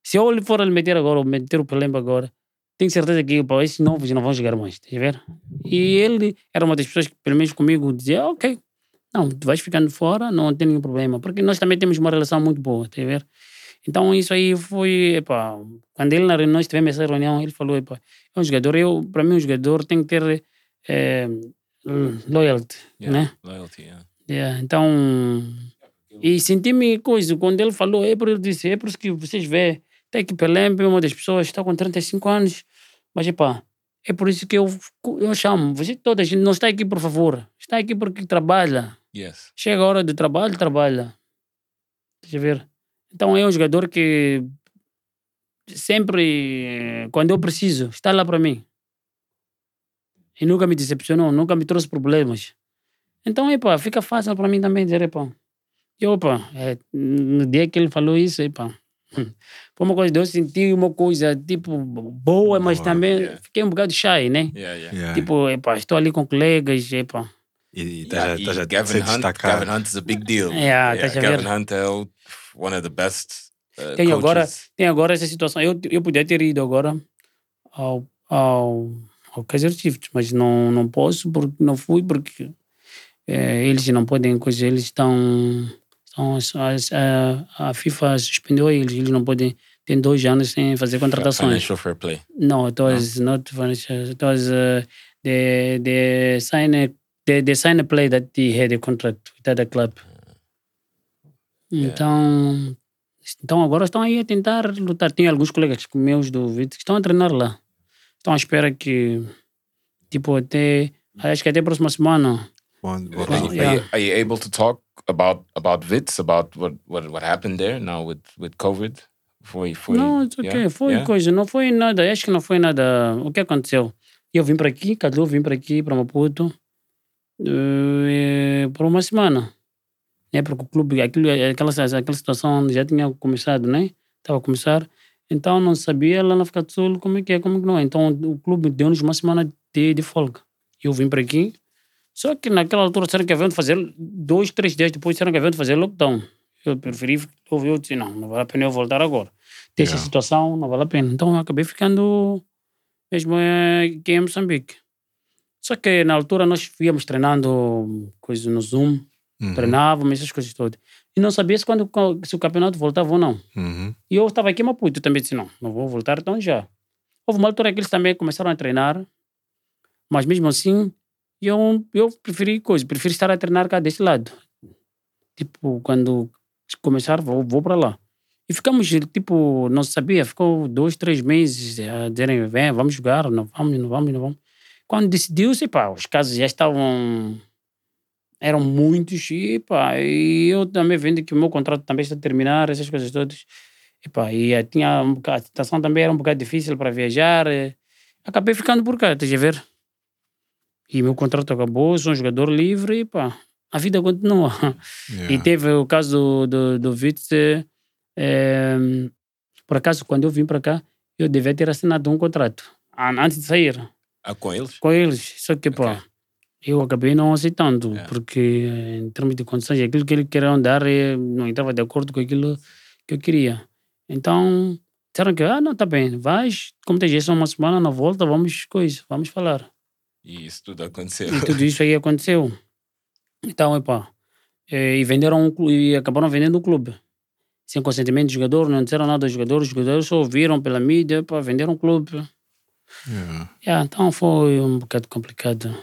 Se eu for lhe meter agora, ou meter o Pelemba agora, tenho certeza que pá, esses novos não vão jogar mais, estás a ver? E ele era uma das pessoas que, pelo menos comigo, dizia: Ok, não, tu vais ficando fora, não tem nenhum problema, porque nós também temos uma relação muito boa, estás a ver? Então isso aí foi, epá, quando ele, na reunião, nós tivemos essa reunião, ele falou: epá, é um jogador, eu, para mim, um jogador tem que ter eh, loyalty,
Yeah,
né?
Loyalty, yeah.
Yeah, então, e senti-me coisa, quando ele falou, é por eu disse, é por isso que vocês vê, até que Pelempe, uma das pessoas, está com 35 anos, mas epá, é por isso que eu, eu chamo, você toda a gente não está aqui por favor, está aqui porque trabalha,
Yes.
chega a hora de trabalho, trabalha, deixa eu ver, então é um jogador que sempre, eh, quando eu preciso, está lá para mim, e nunca me decepcionou, nunca me trouxe problemas, então, epá, fica fácil para mim também dizer, epá. E, opa, é, no dia que ele falou isso, epá, foi uma coisa de eu sentir uma coisa, tipo, boa, mas
Boa,
também
yeah.
fiquei um bocado shy, né?
Yeah, yeah.
Yeah.
Tipo, epá, estou ali com colegas, epá.
e e
Yeah,
tá já, tá já
Gavin, Hunt. Gavin Hunt is a big deal.
Yeah, tá a
Gavin. Hunt é one of the best uh,
Tem agora, tem agora essa situação. Eu, eu podia ter ido agora ao, ao, ao Kaiser Chiefs, mas não, não posso, porque não fui, porque eh, eles não podem, coisa, eles estão. Estão as- a, a FIFA suspendeu eles, eles não podem. Tem dois anos sem fazer contratações.
Financial fair play.
No, it was not financial. It was uh, the the sign a the, the sign a play that he had a contract with other club. Então, Então agora estão aí a tentar lutar. Tem alguns colegas meus do Vite que estão a treinar lá. Estão à espera que, tipo, até. Acho que até a próxima semana.
Are,
Well, yeah.
are, you, are you able to talk about about Wits, about what, what, what happened there now with, with COVID? Foi, foi,
Não, okay.
yeah?
Foi
Yeah?
coisa, não foi nada. Acho que não foi nada. O que aconteceu? Eu vim para aqui, Cadu vim para aqui, para Maputo, eh, por uma semana. É porque o clube, aquilo, aquela, aquela situação já tinha começado, né? Estava a começar. Então não sabia lá na África do Sul como é que é, como é que não é. Então o clube deu-nos uma semana de, de folga. Eu vim para aqui. Só que naquela altura disseram que haviam de fazer, dois, três dias depois disseram que haviam de fazer lockdown. Eu preferi, eu, eu disse, não, não vale a pena eu voltar agora. Tem essa
Yeah.
situação, não vale a pena. Então eu acabei ficando mesmo eh, aqui em Moçambique. Só que na altura nós íamos treinando coisas no Zoom,
Uhum,
treinávamos essas coisas todas. E não sabia se, quando, se o campeonato voltava ou não.
uhum,
E eu estava aqui em Maputo, também disse, não, não vou voltar então já. Houve uma altura que eles também começaram a treinar, mas mesmo assim, eu, eu preferi coisa, preferi estar a treinar cá deste lado. Tipo, quando começar, vou, vou para lá. E ficamos, tipo, não sabia, ficou dois, três meses a dizerem, vem, vamos jogar, não vamos, não vamos, não vamos. Quando decidiu-se, pá, os casos já estavam, eram muitos, e pá, e eu também vendo que o meu contrato também está a terminar, essas coisas todas. E, pá, e tinha a situação também era um bocado difícil para viajar. Acabei ficando por cá, estás a ver? E meu contrato acabou, sou um jogador livre e pá, a vida continua.
yeah.
E teve o caso do, do, do Witz, eh, eh, por acaso, quando eu vim para cá, eu devia ter assinado um contrato an- antes de sair
Ah, com eles?
com eles. Só que, pá,
Ok.
eu acabei não aceitando,
Yeah.
porque eh, em termos de condições, aquilo que eles queriam dar eh, não estava de acordo com aquilo que eu queria. Então, disseram que, ah, não, tá bem, vais, como tem só uma semana na volta, vamos, coisa, vamos falar.
E isso tudo aconteceu.
E tudo isso aí aconteceu. Então, epá, eh, e venderam um clu- e acabaram vendendo o clube. Sem consentimento do jogador, não disseram nada aos jogadores, os jogadores só ouviram pela mídia, epá, venderam o clube.
Yeah,
Yeah, então foi um bocado complicado.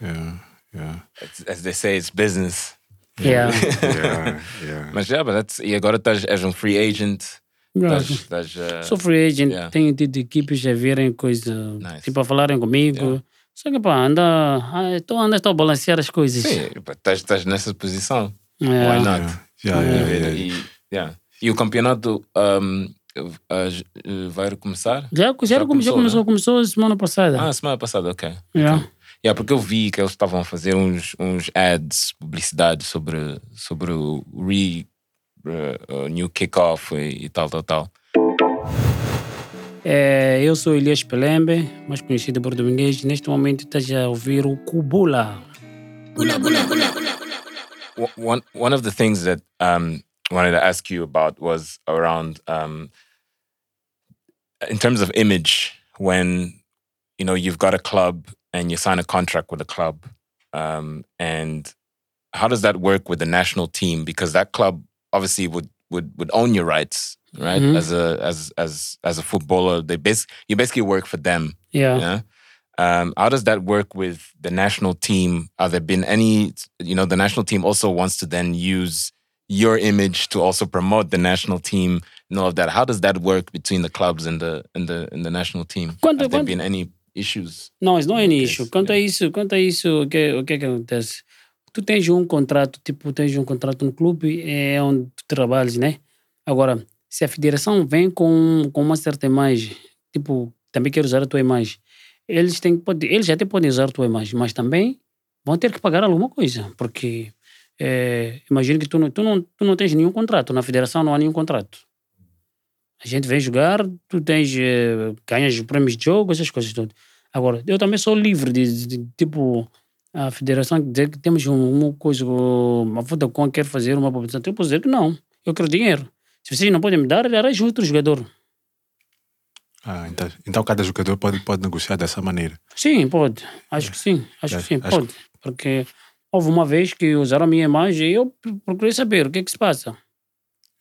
yeah, yeah,
As, they say, it's business.
Yeah.
yeah, yeah.
Mas já, but that's, e agora estás, és um free agent.
Yeah.
Estás, estás, uh,
Sou free agent,
Yeah.
tenho tido equipes a verem coisa,
Nice.
tipo a falarem comigo. Só que pá, anda, ah, estou anda estou a balancear as coisas.
sim, estás, estás nessa posição.
Yeah.
Why not?
Yeah, yeah, yeah, yeah.
E, yeah. e o campeonato um, uh, vai recomeçar?
Já, já,
Já
já,
começou,
começou,
né?
começou semana passada.
Ah, semana passada, ok.
Yeah.
Yeah, porque eu vi que eles estavam a fazer uns, uns ads, publicidade sobre, sobre o re, uh, new kickoff e, e tal, tal, tal.
É, eu sou Elias Pelembe, mais conhecido por Domingues. Neste momento estás a ouvir o Kubula.
O- One one of the things that um wanted to ask you about was around um in terms of image when you know you've got a club and you sign a contract with a club um and how does that work with the national team because that club obviously would would would own your rights right
Mhm.
as a as as as a footballer they bas- you basically work for them
Yeah.
yeah. Um, how does that work with the national team? Are there been any, you know, the national team also wants to then use your image to also promote the national team and all of that. How does that work between the clubs and the and the and the national team?
Quanto-
Have there
quanto-
been any issues?
No, it's not é
Ok,
nicho. Quanto a isso, quanto isso, o que, o que acontece? Tu tens um contrato, tipo, tens um contrato no clube, é onde tu trabalhas, né? Agora, se a federação vem com, com uma certa imagem, tipo, também quer usar a tua imagem, eles têm pode, eles até podem usar a tua imagem, mas também vão ter que pagar alguma coisa, porque é, imagina que tu não, tu, não, tu não tens nenhum contrato, na federação não há nenhum contrato. A gente vem jogar, tu tens, eh, ganhas prêmios de jogo, essas coisas todas. Agora, eu também sou livre de, de- de, tipo, a federação dizer que temos um- uma coisa, uma Vodacom quer fazer uma publicidade. Eu posso dizer que não, eu quero dinheiro. Se vocês não podem me dar, arranje outro jogador.
Ah, então, então cada jogador pode, pode negociar dessa maneira.
Sim, pode. Acho que sim, acho que sim,
Acho-
pode. Porque houve uma vez que usaram a minha imagem e eu procurei saber o que é que se passa.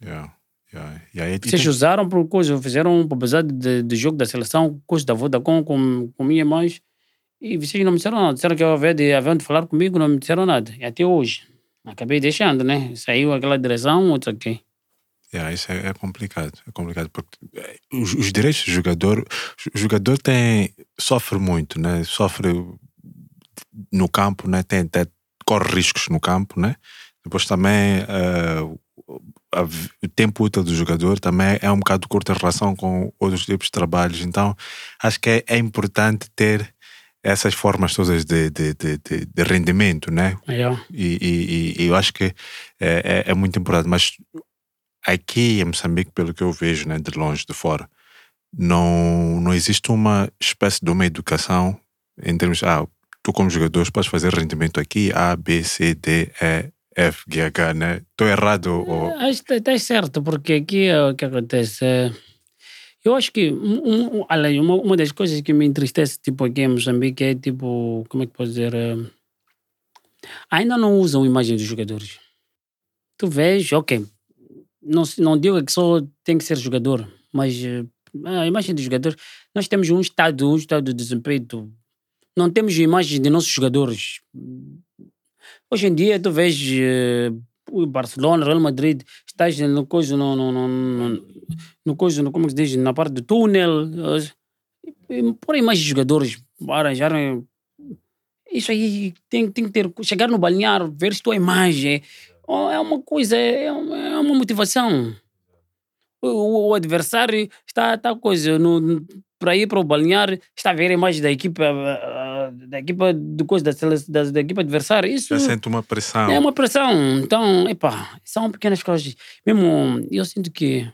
Yeah, yeah. E aí,
Vocês usaram por coisa, fizeram publicidade de, de jogo da seleção, coisa da Vodacom com, com minha imagem. E vocês não me disseram nada. Disseram que havia de, haviam de falar comigo, não me disseram nada. E até hoje. Acabei deixando, né? Saiu aquela direção, outro aqui.
Yeah, isso é, é complicado. É complicado porque eh, os, os direitos do jogador, o jogador tem, sofre muito, né? Sofre no campo, né? Tem, tem, corre riscos no campo, né? Depois também v- o tempo útil do jogador também é um bocado curto em relação com outros tipos de trabalhos. Então, acho que é, é importante ter essas formas todas de, de, de, de, de rendimento, né?
Yeah.
E, e- e- eu acho que é, é, é muito importante. Mas aqui em Moçambique, pelo que eu vejo, né, de longe, de fora, não, não existe uma espécie de uma educação em termos, ah, tu como jogador podes fazer rendimento aqui, A, B, C, D, E, F, G, H, né? Estou errado ou...
Acho que está certo, porque aqui é o que acontece. é, Eu acho que um, um- além, uma, uma das coisas que me entristece tipo, aqui em Moçambique é tipo, como é que posso dizer? é, ainda não usam imagem dos jogadores. Tu vês, ok, não, não digo que só tem que ser jogador, mas eh, a imagem dos jogadores, nós temos um estado, um estado de desempenho, não temos imagens de nossos jogadores. Hoje em dia, tu vês o Barcelona, Real Madrid, estás no coisa, no, no, no, no, coisa, no, como que se diz, na parte do túnel, por imagens de jogadores, arranjarem. Isso aí tem, tem que ter. Chegar no balneário, ver se tua imagem. ó, É uma coisa, é uma, é motivação. O adversário está, está coisa, no, para ir para o balneário, está a ver a imagem da equipa, ah, da equipa de coisa, da, sele- da, da equipa adversária. Isso
Já sente uma pressão.
é uma pressão. Então, epá, são pequenas coisas. Mesmo, eu sinto que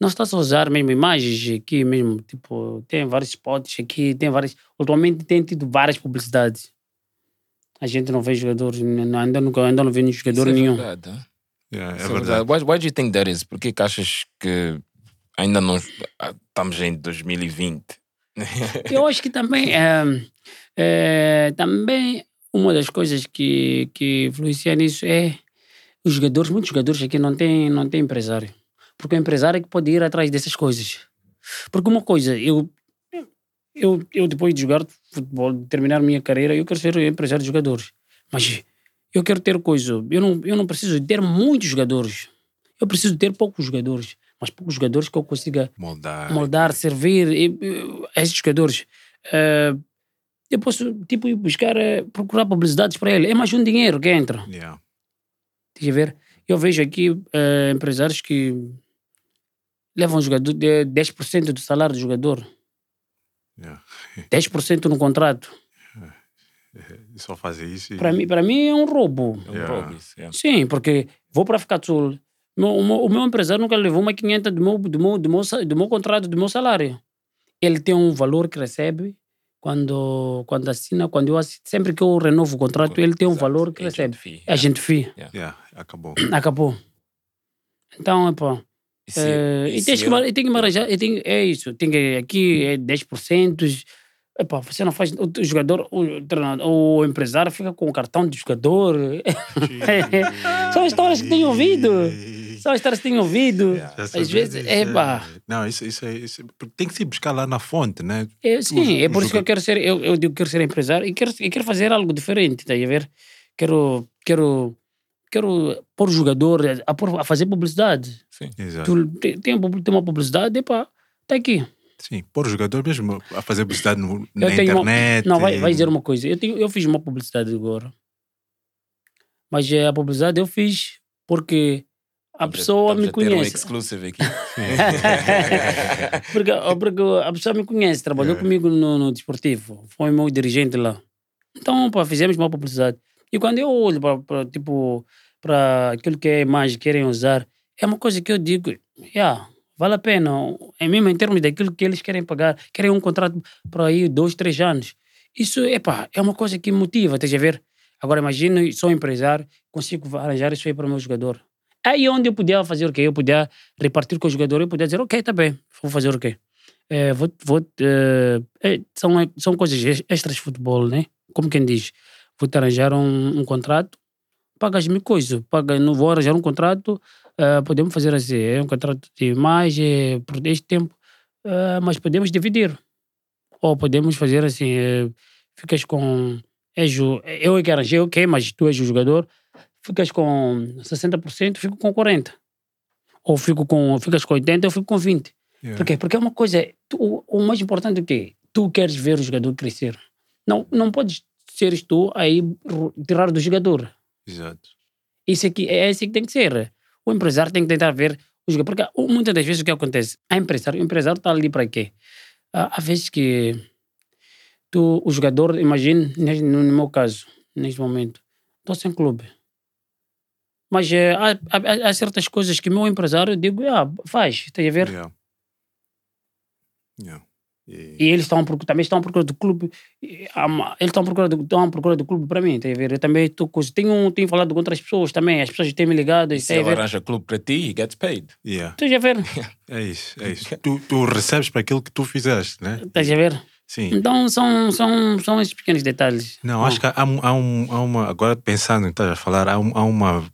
não está só a usar mesmo imagens aqui mesmo, tipo, tem vários spots aqui, tem várias, atualmente tem tido várias publicidades. A gente não vê jogadores, não- ainda, nunca, ainda não vê nenhum jogador
Isso é
nenhum.
verdade, hein?
Yeah, é
é
verdade.
verdade. Why, why do you think that is? Por que que achas que ainda não ah, estamos em 2020?
Eu acho que também é, é, também uma das coisas que, que influencia nisso é os jogadores, muitos jogadores aqui não têm, não têm empresário. Porque o empresário é que pode ir atrás dessas coisas. Porque uma coisa, eu, eu, eu depois de jogar futebol, de terminar minha carreira, eu quero ser empresário de jogadores. Mas eu quero ter coisa, eu não, eu não preciso ter muitos jogadores. Eu preciso ter poucos jogadores. Mas poucos jogadores que eu consiga
Moldar.
moldar, servir e, e, a esses jogadores. Eh, eu posso, tipo, ir buscar, eh, procurar publicidades para ele. É mais um dinheiro que entra.
Yeah.
Deixa eu ver. Eu vejo aqui eh, empresários que levam jogador de 10% do salário do jogador.
Yeah.
10% no contrato.
E só fazer isso. e-
Para mim, para mim é um roubo.
É um
Yeah.
roubo yeah.
Sim, porque vou para África do Sul. Meu- O meu, o meu empresário nunca levou uma 500 do meu, do, meu, do, meu, do meu contrato, do meu salário. Ele tem um valor que recebe quando, quando assina, quando eu assino, sempre que eu renovo o contrato, ele tem um
Exato.
valor que
Agent
recebe.
fee,
É a gente.
Yeah, acabou.
Acabou. Então, pá.
E se-
eh,
e
e que, e tem que me arranjar, tem, é isso, tem que, aqui é 10%. Epá, você não faz. O jogador, o, treinador, o empresário fica com o cartão de jogador. São histórias que tenho ouvido. São histórias que tenho ouvido.
Já
Às
sabes,
vezes, é pá.
Não, isso, isso, é, isso é- porque Tem que se buscar lá na fonte, né?
É, sim, é por isso que eu quero ser, eu, eu digo que quero ser empresário e quero, e quero fazer algo diferente, tá a ver? Quero, quero, quero pôr o jogador a, pôr- a fazer publicidade.
Exato.
Tu tem, tem uma- publicidade, epá, tá aqui.
Sim, pôr o jogador mesmo a fazer publicidade no, na
tenho uma-
internet.
Não, vai, vai dizer uma coisa. Eu, tenho, eu fiz uma publicidade agora. Mas a publicidade eu fiz porque a pessoa me
ter um
conhece.
exclusive aqui.
porque, porque a pessoa me conhece, trabalhou
É.
comigo no, no desportivo, foi meu dirigente lá. Então, pá, fizemos uma publicidade. E quando eu olho para tipo para aquilo que é imagem que querem usar, é uma coisa que eu digo, yeah, vale a pena. É mesmo em termos daquilo que eles querem pagar, querem um contrato para aí dois, três anos. Isso epá, é uma coisa que motiva, estás a ver? Agora imagina, sou empresário, consigo arranjar isso aí para o meu jogador. Aí onde eu podia fazer o quê? Eu podia repartir com o jogador, eu podia dizer, ok, tá bem, vou fazer o quê? É, vou, vou, é, são, são coisas ex- extras de futebol, né? Como quem diz, vou te arranjar um, um contrato, pagas-me coisa, paga, não vou arranjar um contrato, podemos fazer assim, é um contrato de mais, é, por este tempo, mas podemos dividir. Ou podemos fazer assim, eh, ficas com, és eu é que arranjei, ok, mas tu és o jogador, ficas com 60%, fico com 40%. ou fico com, ficas com 80, eu fico com 20.
Yeah.
Por quê? Porque é uma coisa, tu- o, mais importante é o quê? Tu queres ver o jogador crescer. Não, não podes seres tu aí tirar do jogador.
Exato.
Isso aqui é assim que tem que ser. O empresário tem que tentar ver o jogador. Porque muitas das vezes o que acontece? A empresário, o empresário está ali para quê? Há, vezes que tu, o jogador, imagine, no meu caso, neste momento, estou sem clube. Mas eh, há, há, há certas coisas que o meu empresário, eu digo, ah, faz, estás a ver?
Yeah. Yeah. E-
E eles estão, também estão à procura do clube. e Eles estão à procura do, estão à procura do clube para mim, tá a ver? Eu também estou com- tenho, tenho falado com outras pessoas também, as pessoas têm me ligado,
Se
está a
ele
ver?
arranja clube para ti, he gets paid.
yeah.
Estás a ver?
É isso, é isso. Tu, tu recebes para aquilo que tu fizeste, né?
Estás a ver?
Sim.
Então são, são, são esses pequenos detalhes.
Não, acho que há, um- há, um, há uma. Agora pensando estás a falar, há, um- há uma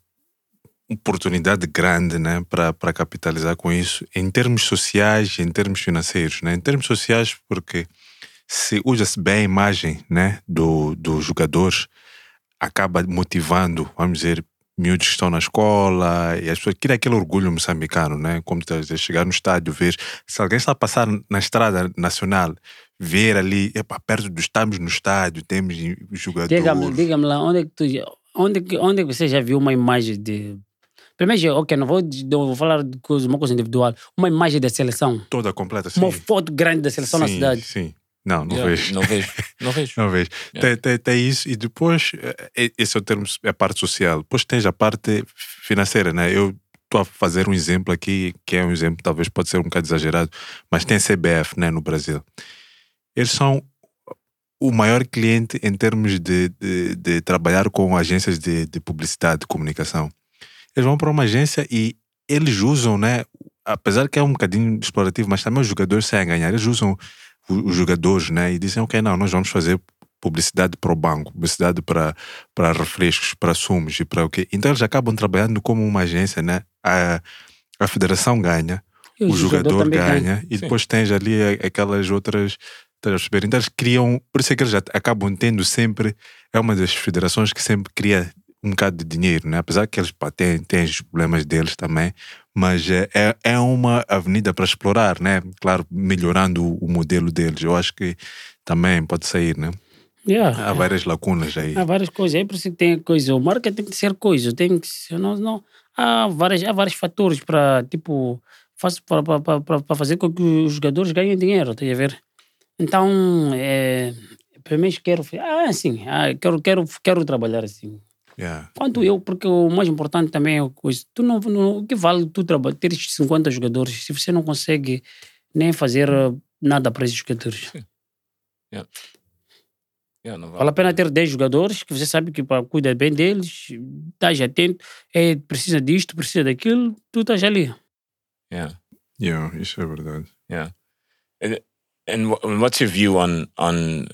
oportunidade grande né, para, capitalizar com isso, em termos sociais e em termos financeiros. Né? Em termos sociais, porque se usa-se bem a imagem né, do, dos jogadores, acaba motivando, vamos dizer, miúdos que estão na escola e as pessoas querem aquele orgulho moçambicano, né? Como dizer, chegar no estádio, ver se alguém está a passar na estrada nacional, ver ali, epa, perto do estamos no estádio, temos jogadores.
Diga-me diga lá, onde é que tu. Onde, é onde é que você já viu uma imagem de. Primeiro, ok, não vou, não vou falar de coisa, uma coisa individual. Uma imagem da seleção.
toda completa, sim.
Uma foto grande da seleção na
sim,
cidade.
Sim. Não, não
Yeah,
vejo.
Não vejo. Não vejo.
Não vejo.
Yeah.
Tem, tem, tem isso e depois, eh, esse é o termo, é a parte social. Depois tens a parte financeira, né? Eu estou a fazer um exemplo aqui, que é um exemplo, talvez pode ser um bocado exagerado, mas tem a CBF, né, no Brasil. Eles são o maior cliente em termos de, de, de trabalhar com agências de, de publicidade, de comunicação. Eles vão para uma agência e eles usam, né? Apesar que é um bocadinho explorativo, mas também os jogadores saem a ganhar. Eles usam o- os jogadores, né? E dizem, ok, não, nós vamos fazer publicidade para o banco, publicidade para, para refrescos, para sumos e para o quê. Então eles acabam trabalhando como uma agência, né? A, a federação ganha,
E
o, jogador,
também
ganha, e depois tens ali aquelas outras. Estás a perceber? Então eles criam, por isso é que eles já acabam tendo sempre, é uma das federações que sempre cria um bocado de dinheiro, né? apesar que eles pá, têm, têm os problemas deles também, mas é, é- é uma avenida para explorar, né? Claro, melhorando o, modelo deles. Eu acho que também pode sair, né?
Yeah.
Há várias lacunas aí.
Há várias coisas, é por isso que tem coisa. O marketing tem que ser coisa, tem que ser. Não, não, há, várias, há vários fatores para, tipo, faz- fazer com que os jogadores ganhem dinheiro, tá a ver? Então, é, primeiro quero. Ah, sim, ah, quero, quero, quero trabalhar assim.
Yeah.
Quanto eu, porque o mais importante também é a coisa. Tu não, não, o que vale tu trabalhar, ter 50 jogadores se você não consegue nem fazer eh, nada para esses jogadores?
Yeah, não
Vale a pena ter 10 jogadores que você sabe que para cuidar bem deles, estás atento, é, precisa disto, precisa daquilo, tu estás ali.
Yeah.
Yeah, isso é verdade.
Yeah. And what's your view on on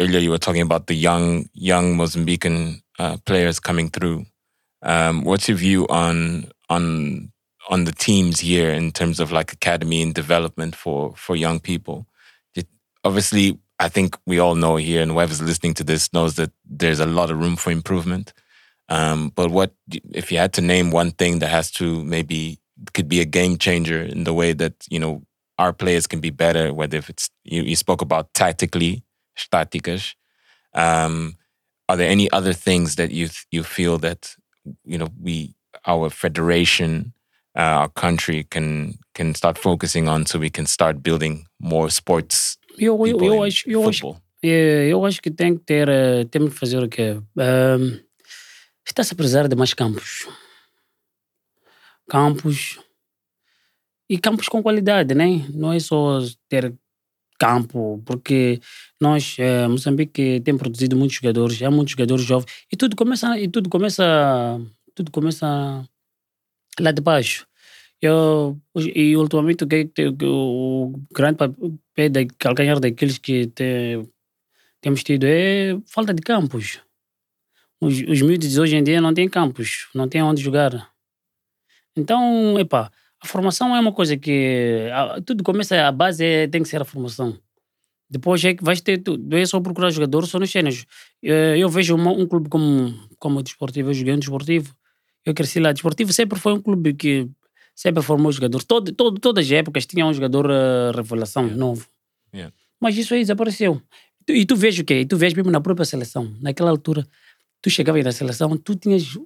earlier you were talking about the young young Mozambican uh, players coming through. Um, what's your view on on on the teams here in terms of like academy and development for for young people? It, obviously, I think we all know here, and whoever's listening to this knows that there's a lot of room for improvement. Um, but what if you had to name one thing that has to maybe could be a game changer in the way that you know our players can be better? Whether if it's you, you spoke about tactically, staticas. Um, are there any other things that you you feel that you know we our federation, uh, our country can can start focusing on so we can start building more sports
Eu, eu, eu, acho, eu, acho,
football?
é, eu acho que tem que ter, eh, temos que fazer o quê? Ahm, Está-se a precisar de mais campos. Campos. E campos com qualidade, né? Não é só ter campo, porque nós, eh, Moçambique, tem produzido muitos jogadores, há muitos jogadores jovens, e tudo começa, e tudo começa, tudo começa lá de baixo. Eu, e ultimamente o, que, que- o grande pé de calcanhar daqueles que te- temos tido é falta de campos. Os, os miúdos hoje em dia não têm campos, não têm onde jogar. Então, epá, a formação é uma coisa que a- tudo começa, a base é- tem que ser a formação. Depois é que vais ter, tu- não é só procurar jogadores, só nos cenas. Eh, Eu vejo uma- um clube como, como o Desportivo, eu joguei no Desportivo, eu cresci lá. Desportivo sempre foi um clube que sempre formou jogadores. Todo, todo, todas as épocas tinha um jogador eh, revelação novo.
Yeah.
Mas isso aí desapareceu. E tu vês o quê? E tu vês mesmo na própria seleção. Naquela altura, tu chegavas na seleção, tu tinhas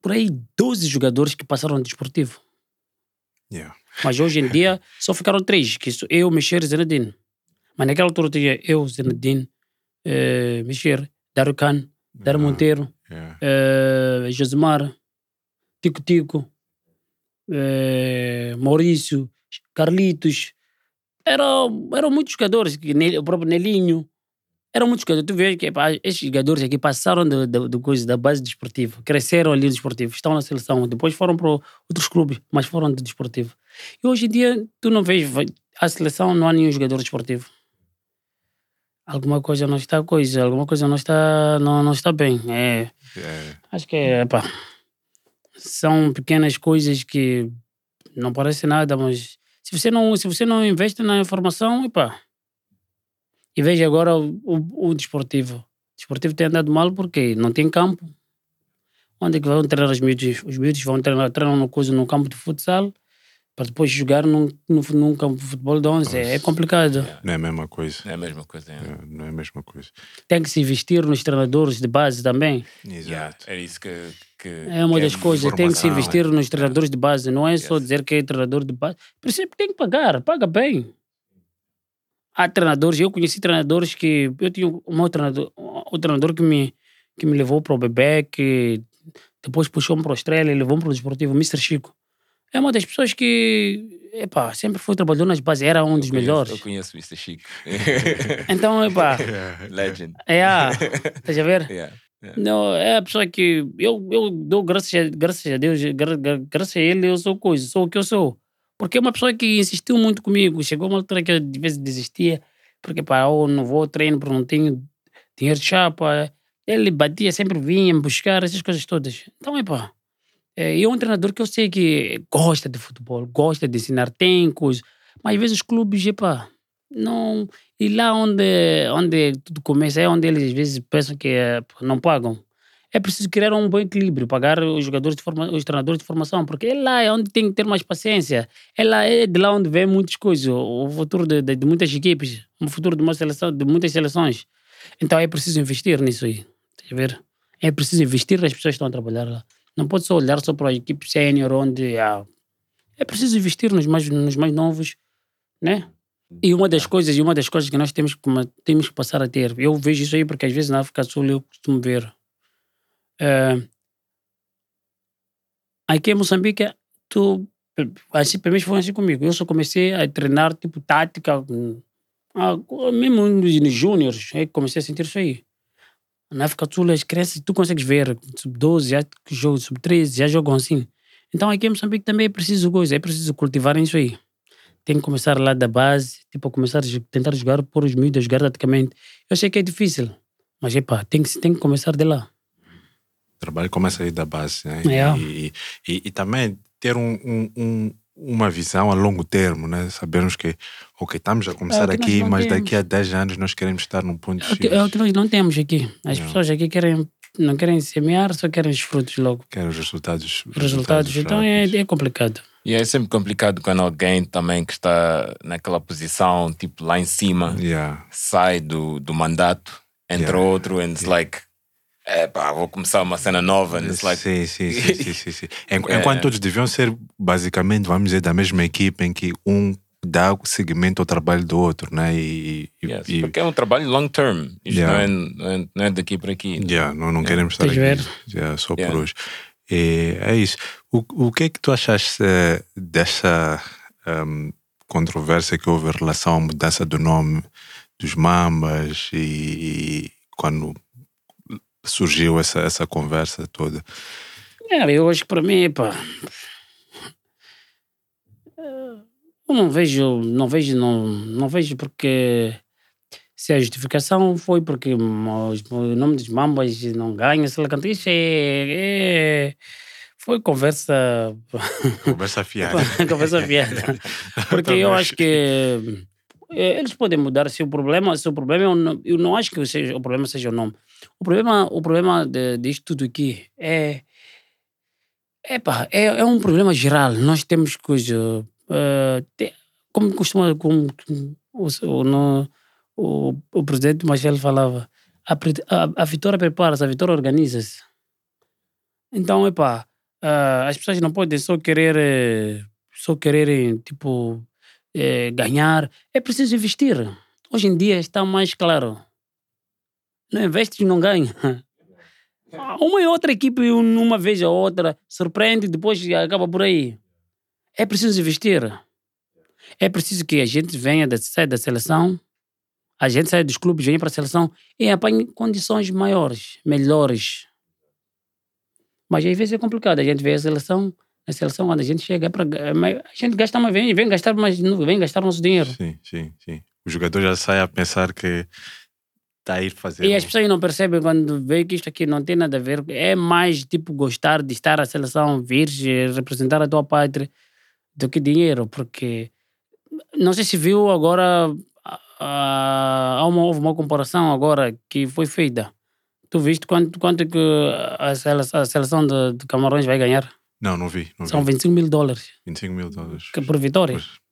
por aí 12 jogadores que passaram no desportivo.
Yeah.
Mas hoje em dia só ficaram três, que sou eu, Mexer e Zenedine. Mas naquela altura tinha eu, Zenedine, eh, Mexer, Dário Khan, Dário
Ah,
Monteiro,
yeah.
eh, Josemar, Tico Tico, eh, Maurício, Carlitos. Eram, eram muitos jogadores, o próprio Nelinho. Eram muitos jogadores. Tu vês que pá, esses jogadores aqui passaram do, do, do coisa, da base desportiva, cresceram ali no desportivo, estão na seleção, depois foram para outros clubes, mas foram do desportivo. E hoje em dia, tu não vês, a seleção não há nenhum jogador desportivo. Alguma coisa não está coisa, alguma coisa não está, não, não está bem. É,
É,
Acho que é, pá, são pequenas coisas que não parecem nada, mas se você não, se você não investe na informação, epá, e veja agora o, o, o desportivo. O desportivo tem andado mal porque não tem campo. Onde é que vão treinar os miúdos? Os miúdos vão treinar, treinam no, coisa, no campo de futsal para depois jogar num, num, num campo de futebol de 11. É, é complicado.
não é a mesma coisa.
É a mesma coisa. é.
É, Não é a mesma coisa.
Tem que se investir nos treinadores de base também.
Yeah,
Exato.
é isso que, que
É uma
que
das coisas, tem que se investir nos treinadores de base, não é só dizer que é treinador de base. Precisa, tem que pagar, paga bem. Há treinadores, eu conheci treinadores que. Eu tinha o meu treinador, o treinador que me, que me levou para o bebê, que depois puxou-me para Estrela e levou-me para o Desportivo, o Mr. Chico. É uma das pessoas que, epá, sempre foi trabalhador nas bases, era um dos
Conheço-
melhores.
Eu conheço o Mr. Chico.
Então, epá,
Legend.
é, ah, estás a ver?
Yeah.
Não, é a pessoa que eu, eu dou graças a, graças a Deus, gra, gra, graças a ele eu sou coisa, sou o que eu sou. Porque é uma pessoa que insistiu muito comigo. Chegou uma altura que eu de vez desistia, porque pá, eu não vou ao treino porque não tenho dinheiro de chapa. Ele batia, sempre vinha me buscar, essas coisas todas. Então, é pá, é, e é um treinador que eu sei que gosta de futebol, gosta de ensinar, tem coisa. Mas às vezes os clubes, epá, não. E lá onde, onde tudo começa é onde eles às vezes pensam que eh, não pagam. É preciso criar um bom equilíbrio, pagar os jogadores de forma, os treinadores de formação, porque é lá é onde tem que ter mais paciência. É lá é de lá onde vem muitas coisas, o futuro de, de, de muitas equipes, o futuro de uma seleção, de muitas seleções. Então é preciso investir nisso aí. Estás ver? É preciso investir nas pessoas que estão a trabalhar lá. Não pode só olhar só para a equipe sénior onde ah, é preciso investir nos mais nos mais novos, né? E uma das coisas, e uma das coisas que nós temos que temos que passar a ter, eu vejo isso aí porque às vezes na África do Sul eu costumo ver. Eh, aqui em Moçambique, tu, assim, pelo menos foi assim comigo. Eu só comecei a treinar tipo tática, ah, mesmo nos júniores, é comecei a sentir isso aí. Na África do Sul, as crianças, tu consegues ver, sub-12, já jogam, sub-13, já jogam assim. Então aqui em Moçambique também é preciso coisa, é preciso cultivar isso aí. Tem que começar lá da base, tipo, começar a tentar jogar, pôr os a jogar taticamente. Eu sei que é difícil, mas epá, tem que, tem que começar de lá.
Trabalho começa aí da base, né?
É.
E, e, e também ter um, um, um- uma visão a longo termo, né? Sabermos que, ok, estamos a começar
É
aqui, mas
temos.
daqui a 10 anos nós queremos estar num ponto
É o que,
X.
é o que nós não temos aqui. As
Não.
pessoas aqui querem, não querem semear, só querem os frutos logo.
Querem os resultados.
Os resultados. Então é, é complicado.
E é sempre complicado quando alguém também que está naquela posição, tipo lá em cima,
Yeah.
sai do, do mandato, entra
Yeah.
outro, and it's like, é pá, vou começar uma cena nova, it's like,
sim, sim, sim, sim, sim, sim. Enqu-
É.
Enquanto todos deviam ser, basicamente, vamos dizer, da mesma equipe em que um dá seguimento ao trabalho do outro, né? E, e,
yes,
e-
porque é um trabalho long term, isto
Yeah.
não, é, não, é, não é daqui para aqui.
Yeah, não, não queremos estar
Tens
aqui yeah, só
Yeah.
por hoje. E é isso. O, o que é que tu achaste eh, dessa ehm, controvérsia que houve em relação à mudança do nome dos Mambas e, e quando surgiu essa, essa conversa toda?
É, eu acho que para mim, pá. Eu não vejo, não vejo, não, não vejo porque se a justificação foi porque o nome dos mambas não ganha, se ela canta, isso é, é- foi conversa,
Conversa fiada.
conversa fiada. Porque eu acho que eles podem mudar se o problema, se o problema eu não, eu não acho que seja, o problema seja o nome. O problema, o problema de, disto tudo aqui é Epá, é, é um problema geral. Nós temos coisa. eh, te- como costuma. Como, o, o, o, o presidente Machel falava, a, a, a vitória prepara-se, a vitória organiza-se. Então, epá, eh, as pessoas não podem só querer. eh, só quererem, tipo, eh, ganhar. É preciso investir. Hoje em dia está mais claro. Não investe, não ganha. Uma e outra equipe, um- uma vez ou outra, surpreende depois acaba por aí. É preciso investir. É preciso que a gente venha da, saia da seleção, a gente saia dos clubes, venha para a seleção e apanhe condições maiores, melhores. Mas às vezes é complicado. A gente vê a seleção, na seleção, quando a gente chega, é pra, é a gente gasta mais, vem, vem gastar mais, vem gastar nosso dinheiro.
Sim, sim, sim. O jogador já sai a pensar que está a ir fazer.
E as
um-
pessoas não percebem quando vê que isto aqui não tem nada a ver. É mais tipo gostar de estar à seleção, vir representar a tua pátria do que dinheiro, porque não sei se viu agora ah, ah, há uma, houve uma comparação agora que foi feita. Tu viste quanto, quanto que a seleção, a seleção de, de Camarões vai ganhar?
Não, não vi. Não
São
vi.
25 mil dólares
25 mil dólares.
que por vitória.
Pois,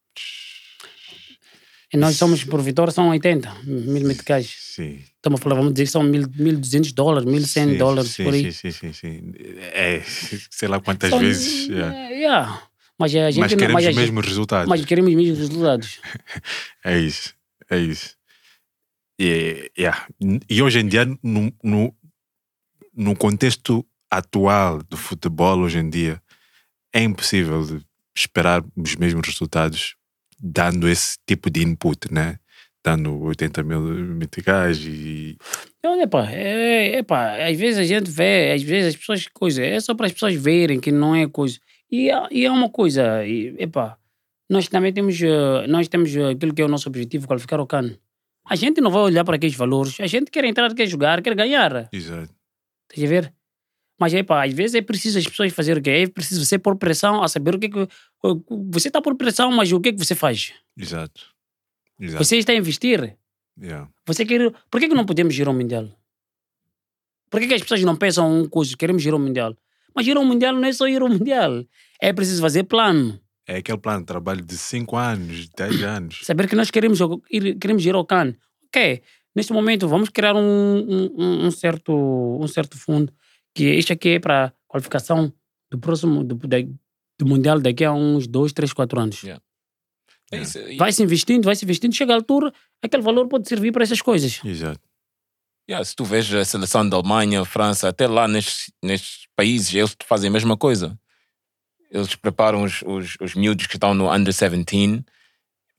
E nós somos por vitória, são 80 mil meticais.
Sim.
Estamos a falar, vamos dizer que são mil- 1.200 dólares, 1.100
Sim,
dólares
sim,
por aí.
Sim, sim, sim, sim. É, sei lá quantas
São-
vezes. yeah.
É, yeah. Mas a gente
Mas queremos
mas
os mesmos resultados.
Mas queremos os mesmos resultados.
É isso, é isso. E, yeah. e hoje em dia, no, no, no contexto atual do futebol, hoje em dia, é impossível esperar os mesmos resultados dando esse tipo de input, né? Dando 80 mil meticais e.
Então, epá, é, epá, às vezes a gente vê, às vezes as pessoas, coisa, é só para as pessoas verem que não é coisa. E, é- e é uma coisa, e, epá, nós também temos, eh, nós temos eh, aquilo que é o nosso objetivo, qualificar o CAN. A gente não vai olhar para aqueles valores, a gente quer entrar, quer jogar, quer ganhar.
Exato.
Estás a ver? Mas epá, às vezes é preciso as pessoas fazer o quê? É preciso você pôr pressão a saber o que é que. Você está por pressão, mas o que é que você faz?
Exato. Exato.
Você está a investir.
Yeah.
Você quer. Por que, que não podemos girar o Mundial? Por que, que as pessoas não pensam um coisa, queremos girar o Mundial? Mas girar o Mundial não é só ir ao Mundial. É preciso fazer plano.
É aquele plano de trabalho de 5 anos, 10 anos.
Saber que nós queremos, ir, queremos girar o CAN. Ok, neste momento vamos criar um- um, um certo, um certo fundo que isto aqui é para qualificação do próximo, do, do Mundial daqui a uns 2, 3, 4 anos.
Yeah. É isso. E-
Vai se investindo, vai se investindo, chega a altura, aquele valor pode servir para essas coisas.
Exato.
Yeah, se tu vês a seleção da Alemanha, França, até lá nestes, nestes países, eles fazem a mesma coisa. Eles preparam os, os, os miúdos que estão no under 17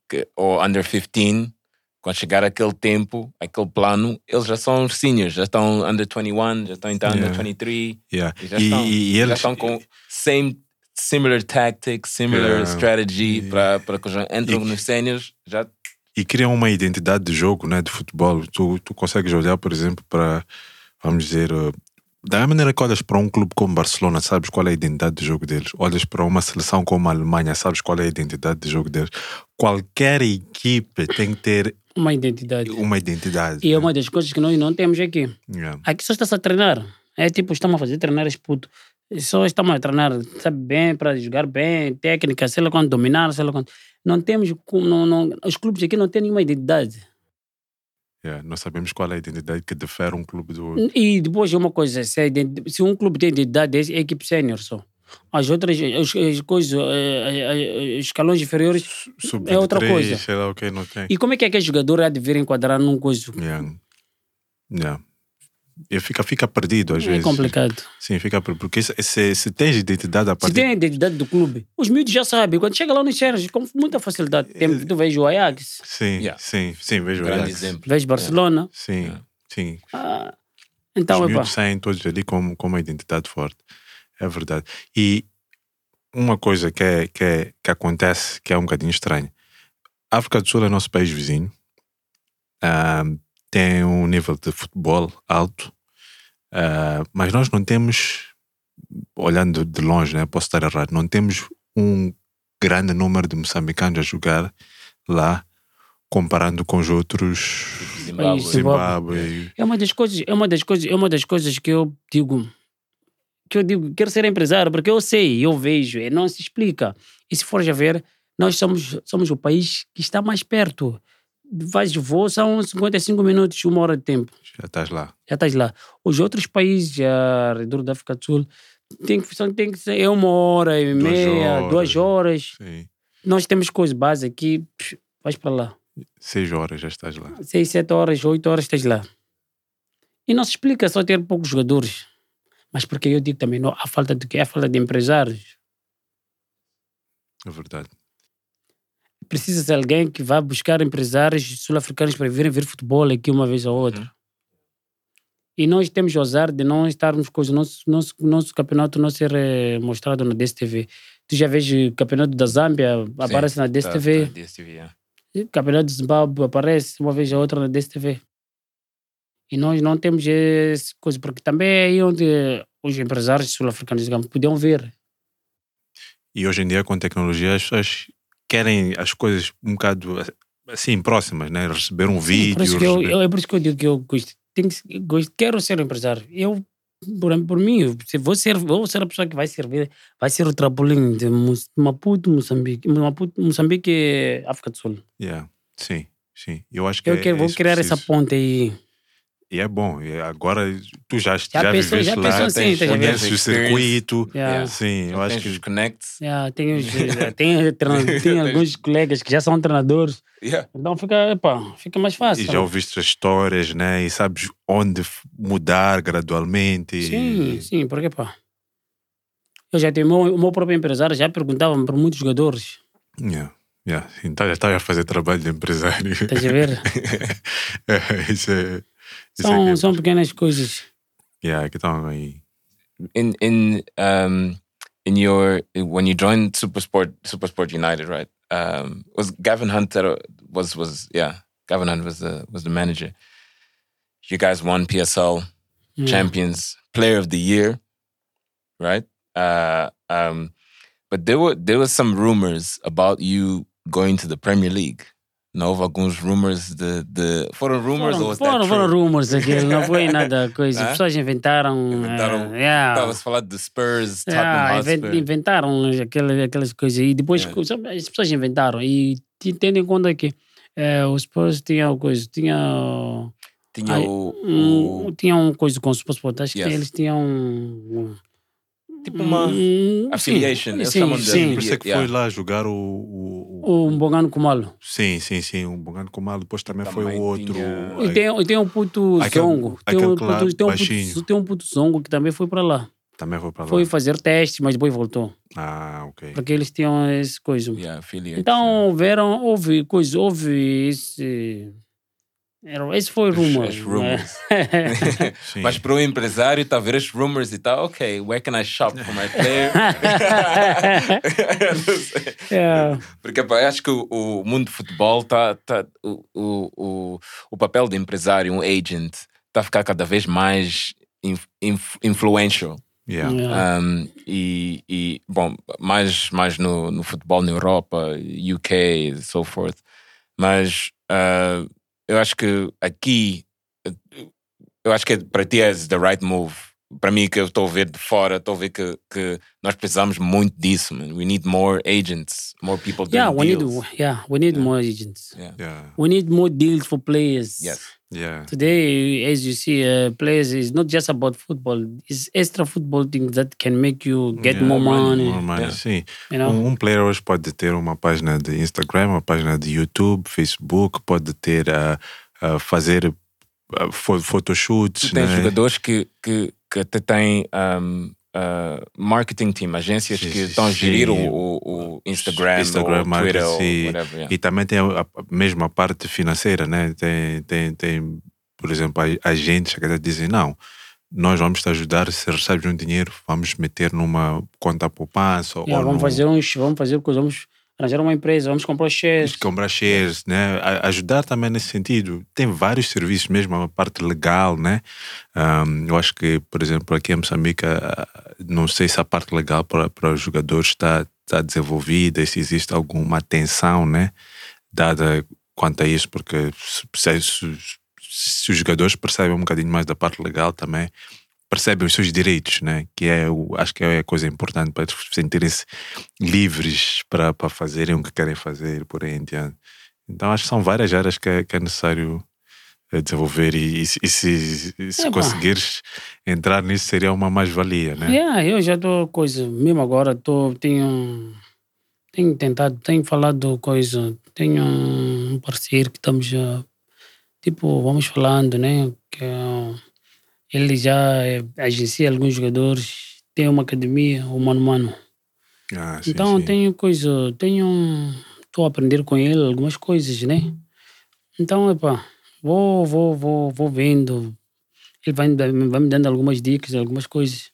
que, ou under 15. Quando chegar aquele tempo, aquele plano, eles já são seniors, já estão under 21, já estão então under
Yeah.
23.
Yeah.
E já
E,
estão,
e
já
eles,
estão com same, similar tactics, similar
Yeah.
strategy para para que já entram
e-
nos seniors. Já,
e criam uma identidade de jogo, né, de futebol. Tu, tu consegues olhar, por exemplo, para, vamos dizer, uh, da maneira que olhas para um clube como Barcelona, sabes qual é a identidade de jogo deles. Olhas para uma seleção como a Alemanha, sabes qual é a identidade de jogo deles. Qualquer equipe tem que ter
Uma identidade.
uma identidade.
E é
né?
uma das coisas que nós não temos aqui.
Yeah.
Aqui só está-se a treinar. É tipo, estamos a fazer treinar esse puto. Só estamos a treinar, sabe bem, para jogar bem, técnica, sei lá quando dominar, sei lá quando. Não temos, não, não, os clubes aqui não têm nenhuma identidade.
Yeah. Nós sabemos qual é a identidade que difere um clube do outro.
E depois uma coisa, se, a identi- se um clube tem identidade, é a equipe sénior só. As outras, as, as coisas, eh, eh, os escalões inferiores, é outra
Sub-23,
coisa.
Sei lá o que não tem.
E como é que aquele jogador há de vir enquadrar num coisa?
Yeah. Yeah. E fica, fica perdido às
É
vezes.
complicado.
Sim, fica perdido. Porque se, se, se tens identidade a
Se
partir
tem a identidade do clube, os miúdos já sabem. Quando chega lá nos Sérgio, com muita facilidade. Tem, tu vês o Ajax,
Sim,
Yeah.
sim, sim, vejo
grande
Ajax.
exemplo.
vês Barcelona.
Sim,
Yeah.
sim.
Ah, então,
Os miúdos saem todos ali com, com uma identidade forte. É verdade. E uma coisa que, é, que, é, que acontece que é um bocadinho estranho. A África do Sul é nosso país vizinho. Ah, tem um nível de futebol alto. Ah, mas nós não temos, olhando de longe, né, posso estar errado, não temos um grande número de moçambicanos a jogar lá, comparando com os outros
Zimbábue.
É uma das coisas, é uma das coisas, é uma das coisas que eu digo que eu digo, quero ser empresário, porque eu sei, eu vejo, e não se explica. E se fores a ver, nós somos, somos o país que está mais perto. Vais de voo, são 55 minutos, uma hora de tempo.
Já estás lá.
Já estás lá. Os outros países, ao redor da África do Sul, tem que, só tem que ser é uma hora e
Duas
meia,
horas.
duas horas.
Sim.
Nós temos coisas base aqui, vais para lá.
Seis horas já estás lá.
seis, sete horas, oito horas estás lá. E não se explica só ter poucos jogadores. Mas porque eu digo também, não, há falta de quê? Há falta de empresários.
É verdade.
Precisa de alguém que vá buscar empresários sul-africanos para virem ver futebol aqui uma vez ou outra. E nós temos o azar de não estarmos coisa, nosso, nosso, nosso campeonato não ser eh, mostrado na DSTV. Tu já vês o campeonato da Zâmbia, aparece na DSTV.
Tá, tá, DSTV, yeah.
O campeonato de Zimbábue aparece uma vez ou outra na DSTV. E nós não temos essa coisa, porque também é aí onde os empresários sul-africanos digamos, podiam ver.
E hoje em dia, com tecnologia, as pessoas querem as coisas um bocado assim, próximas, né? Receber um
Por
vídeo.
isso que eu,
receber-
eu- é por isso que eu digo que eu gosto, tenho gosto- quero ser um empresário. Eu, por, por mim, vou ser, vou ser a pessoa que vai servir, vai ser o trampolim de Maputo, Moçambique, Maputo, Moçambique e África do Sul.
Yeah. Sim, sim. Eu acho que
Eu
é-
quero,
é
vou criar
que
essa
preciso.
ponte aí.
E é bom. E agora tu já,
Já
já,
pensou-
viveste
já
lá,
pensou assim,
tens-
ver?
conheces o circuito.
Yeah.
Sim, eu acho que
os connects.
Yeah, tem, os- tem, tem alguns colegas que já são treinadores.
Yeah.
Então fica, epá, fica mais fácil.
E já ouviste as histórias, né? E sabes onde mudar gradualmente. e-
Sim, sim, porque pá. Eu já tenho o meu, meu próprio empresário, já perguntava por muitos jogadores.
Yeah, yeah. Então já estava a fazer trabalho de empresário.
Estás a ver?
É, isso é. Isso
são,
é que,
são pequenas coisas.
yeah, que estão aí.
in in um in your when you joined Supersport Supersport United, right? Um, was Gavin Hunter was was yeah Gavin Hunt was the was the manager. You guys won PSL
Yeah.
champions, player of the year, right? Uh, um, but there were there was some rumors about you going to the Premier League. Não houve alguns rumors de, de foram rumors ou
Foram,
was
foram, foram
true?
rumores aquilo, não foi nada coisa. As pessoas inventaram.
Inventaram-
eh, yeah.
Estava-se a falar de Spurs,
Yeah,
Tottenham
inven-
Hotspur.
inventaram aquelas, aquelas coisas e depois
Yeah.
as pessoas inventaram e te- tendo em conta que eh, os Spurs tinham coisa, tinha
Tinha
Ai,
o,
um,
o-
tinha um coisa com os Spurs, acho
Yes.
que eles tinham um,
tipo uma
um,
affiliation.
sim, sim, sim.
Por isso é que
Yeah.
foi lá jogar o. o, o-
o Bongano Kumalo.
Sim, sim, sim. Um Bongano Comalo. Depois também, foi
Também
o outro.
tinha-
E tem, e tem um puto
Aquele-
zongo. Tem um,
claro,
puto, tem, um puto, tem um puto zongo que também foi para lá.
Também foi para lá.
Foi fazer teste, mas depois voltou.
Ah, ok.
Porque eles tinham esse coisa.
Yeah, affiliate.
Então, houveram, houve coisa, houve esse. Era, esse foi rumor.
os rumors.
né?
Mas para o empresário, está a ver os rumors e tal. Ok, where can I shop for my player? Não sei.
É.
Porque acho que o, o mundo de futebol tá, tá o, o, o, papel de empresário, um agent, está a ficar cada vez mais inf, inf- influential.
Yeah.
É.
Um, e, e, bom, mais, mais no, no futebol na Europa, UK e so forth. Mas uh, eu acho que aqui, eu acho que para ti é the right move. Para mim, que eu estou a ver de fora, estou a ver que, que nós precisamos muito disso, man. We need more agents, more people doing
Yeah, we need,
deals.
yeah, we need more agents.
Yeah.
Yeah.
We need more deals for players.
Yes.
Yeah.
Today, as you see, uh, players is not just about football. It's extra football things that can make you get
Yeah,
more money.
More money,
Yeah.
sim.
You know?
Um, um player hoje pode ter uma página de Instagram, uma página de YouTube, Facebook, pode ter a fazer uh, fo- photoshoots.
Tu tens
né?
jogadores que, que, que até têm um, uh, marketing team, agências
Sim,
que estão a gerir o, o, o Instagram,
Instagram,
ou Twitter, ou
marketing,
whatever. yeah.
E também tem a, a mesma parte financeira, né? Tem, tem, tem por exemplo, agentes que até dizem: não, nós vamos te ajudar. Se recebes um dinheiro, vamos meter numa conta poupança.
Yeah,
ou
vamos
no-
fazer uns, vamos fazer coisa, vamos arranjar uma empresa, vamos comprar shares.
comprar shares, né? Ajudar também nesse sentido. Tem vários serviços, mesmo a parte legal, né? Um, eu acho que, por exemplo, aqui em Moçambique, ah, não sei se a parte legal para, para os jogadores está, está desenvolvida, se existe alguma atenção, né? Dada quanto a isso, porque se- se- se os jogadores percebem um bocadinho mais da parte legal também, percebem os seus direitos, né? Que é o, acho que é a coisa importante para eles sentirem-se livres para, para fazerem o que querem fazer por aí em diante. Então acho que são várias áreas que é, que é necessário eh, desenvolver e, e se, e se, e se
É,
conseguires entrar nisso seria uma mais-valia, né?
Yeah, eu já estou coisa, mesmo agora tô, tenho, tenho tentado, tenho falado coisa, tenho um parceiro que estamos a, tipo, vamos falando, né? Que eh, ele já eh, agencia alguns jogadores, tem uma academia, o Mano Mano.
Ah, sim,
Então
sim.
tenho coisa, tenho, estou a aprender com ele algumas coisas, né? Então, epá, vou, vou, vou, vou vendo. Ele vai, vai me dando algumas dicas, algumas coisas.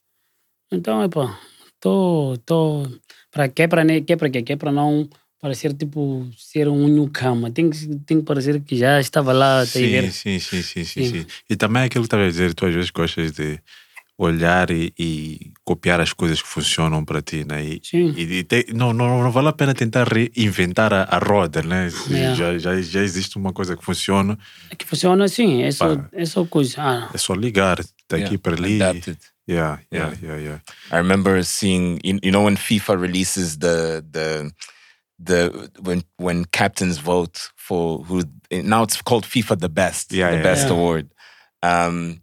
Então, epá, tô, tô, para quê, para né, quê, para quê, quê, para não parecer tipo ser um newcomer. Tem que, tem que parecer que já estava lá, tá?
Sim, sim, sim, sim, sim,
Sim.
sim. E também aquilo que estava a dizer, tu às vezes gostas de olhar e, e copiar as coisas que funcionam para ti, né? E,
Sim.
e, e te- não, não, não vale a pena tentar reinventar a, a roda, né? Se
Yeah.
Já, já, já existe uma coisa que funciona,
É que funciona assim, é só, é só coisa. Ah,
é só ligar daqui
Yeah,
para ali.
adapt it.
Yeah, yeah,
Yeah.
yeah, yeah.
I remember seeing you, you know when FIFA releases the the the when when captains vote for who now it's called FIFA the best
Yeah,
the
yeah,
best
yeah.
award. Um,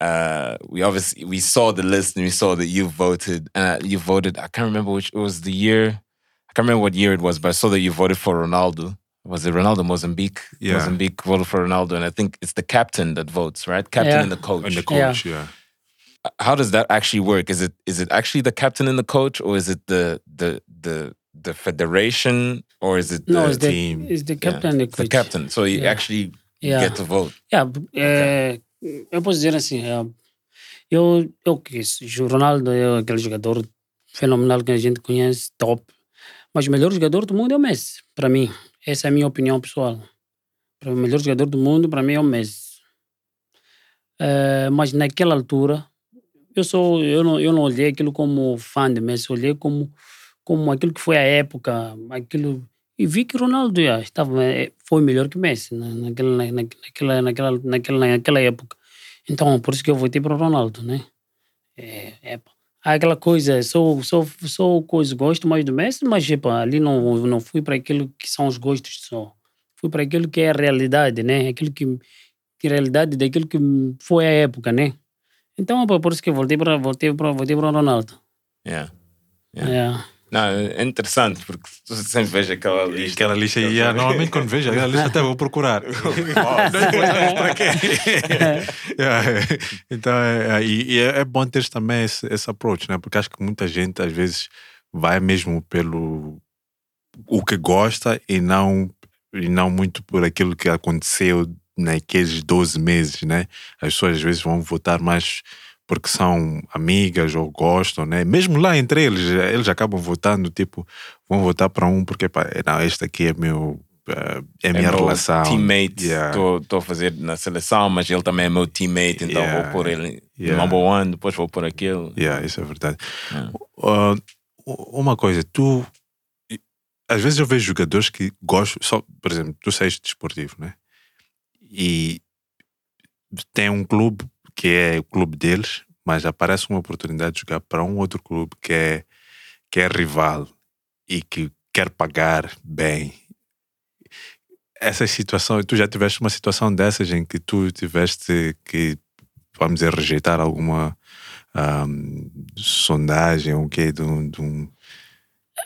uh, we obviously we saw the list and we saw that you voted. Uh, you voted. I can't remember which it was the year. I can't remember what year it was, but I saw that you voted for Ronaldo. Was it Ronaldo Mozambique?
Yeah.
Mozambique voted for Ronaldo, and I think it's the captain that votes, right? Captain
Yeah.
and the coach.
And the
Yeah.
coach, yeah.
how does that actually work? Is it is it actually the captain and the coach, or is it the the the the federation, or is it the
no, it's the,
team.
it's the
Yeah,
captain and the
the captain? So you
Yeah.
actually
Yeah.
get to vote.
Yeah, é, eu posso dizer assim, é, eu, eu quis, o Ronaldo é aquele jogador fenomenal que a gente conhece, top, mas o melhor jogador do mundo é o Messi, para mim. Essa é a minha opinião pessoal. O melhor jogador do mundo, para mim, é o Messi. É, mas naquela altura, eu, sou, eu, não, eu não olhei aquilo como fã de Messi, olhei como, como aquilo que foi a época, aquilo e vi que Ronaldo já estava eh, foi melhor que Messi na, naquela, na, naquela, naquela, naquela, naquela época. Então, por isso que eu votei para o Ronaldo, né? É, é, aquela coisa, sou, sou, sou coisa, gosto mais do Messi, mas epa, ali não, não fui para aquilo que são os gostos só. Fui para aquilo que é a realidade, né? Aquilo que, que realidade daquilo que foi a época, né? Então, epa, por isso que eu voltei para voltei para voltei para o Ronaldo.
Yeah.
É.
Não, é interessante porque tu sempre vejo aquela lista.
Aquela lista yeah, normalmente quando vejo aquela lista até vou procurar. para quê? Yeah, Então, é, é, e, e é é bom ter também esse, esse approach, né? Porque acho que muita gente às vezes vai mesmo pelo o que gosta e não, e não muito por aquilo que aconteceu naqueles 12 meses, né? As pessoas às vezes vão votar mais porque são amigas ou gostam, né? Mesmo lá entre eles, eles acabam votando, tipo, vão votar para um porque, pá, não, este aqui é meu, eh, é minha
meu
relação.
Teammate,
Yeah.
estou a fazer na seleção, mas ele também é meu teammate, então
Yeah.
vou pôr ele
Yeah.
number one, depois vou pôr aquele.
Yeah, isso é verdade.
Yeah.
Uh, uma coisa, tu. Às vezes eu vejo jogadores que gostam, só, por exemplo, tu sais desportivo, né? E tem um clube que é o clube deles, mas aparece uma oportunidade de jogar para um outro clube que é, que é rival e que quer pagar bem. Essa situação, tu já tiveste uma situação dessas em que tu tiveste que, vamos dizer, rejeitar alguma ahm, sondagem ou o quê de um, de um-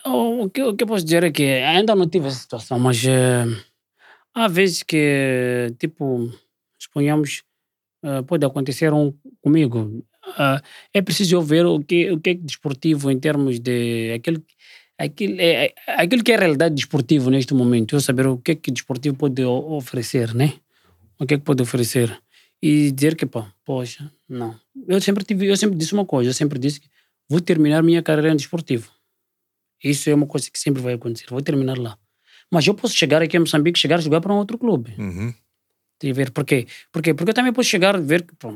O que, o que eu posso dizer é que ainda não tive essa situação, mas eh, há vezes que, tipo, suponhamos, eh, pode acontecer um comigo. Ah, é preciso ver o que, o que é desportivo em termos de aquilo, aquilo, é, é- que é a realidade desportiva neste momento. Eu saber o que é que desportivo pode oferecer, né? O que é que pode oferecer. E dizer que, pá, poxa, não. Eu sempre, tive, eu sempre disse uma coisa, eu sempre disse que vou terminar minha carreira em desportivo. Isso é uma coisa que sempre vai acontecer. Vou terminar lá. Mas eu posso chegar aqui a Moçambique, chegar a jogar para um outro clube.
Uhum.
E ver por quê? Por quê? Porque eu também posso chegar e ver que, pô,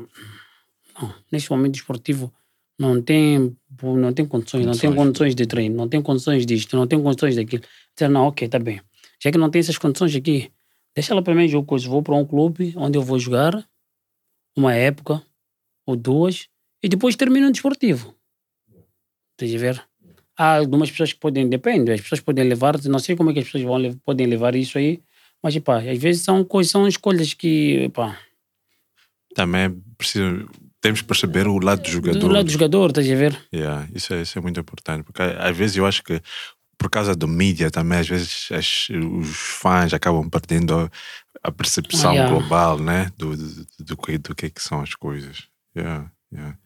não, neste momento desportivo não tem, não tem condições, não tem condições de treino, não tem condições disto, não tem condições daquilo. Dizer, não, ok, tá bem. Já que não tem essas condições aqui, deixa lá para mim jogo coisa. Vou para um clube onde eu vou jogar uma época ou duas e depois termina no desportivo. Estás a ver? Há algumas pessoas que podem, depende, as pessoas podem levar, não sei como é que as pessoas vão, podem levar isso aí, mas epá, às vezes são coisas, são escolhas que, epá,
Também é preciso. Temos que perceber o lado do jogador.
do lado do jogador, estás a ver?
Yeah, isso, é, isso é muito importante, porque às vezes eu acho que por causa do mídia também, às vezes as- os fãs acabam perdendo a, percepção
Ah, yeah.
global, né? Do, do, do, que, do que é que são as coisas. Yeah, yeah.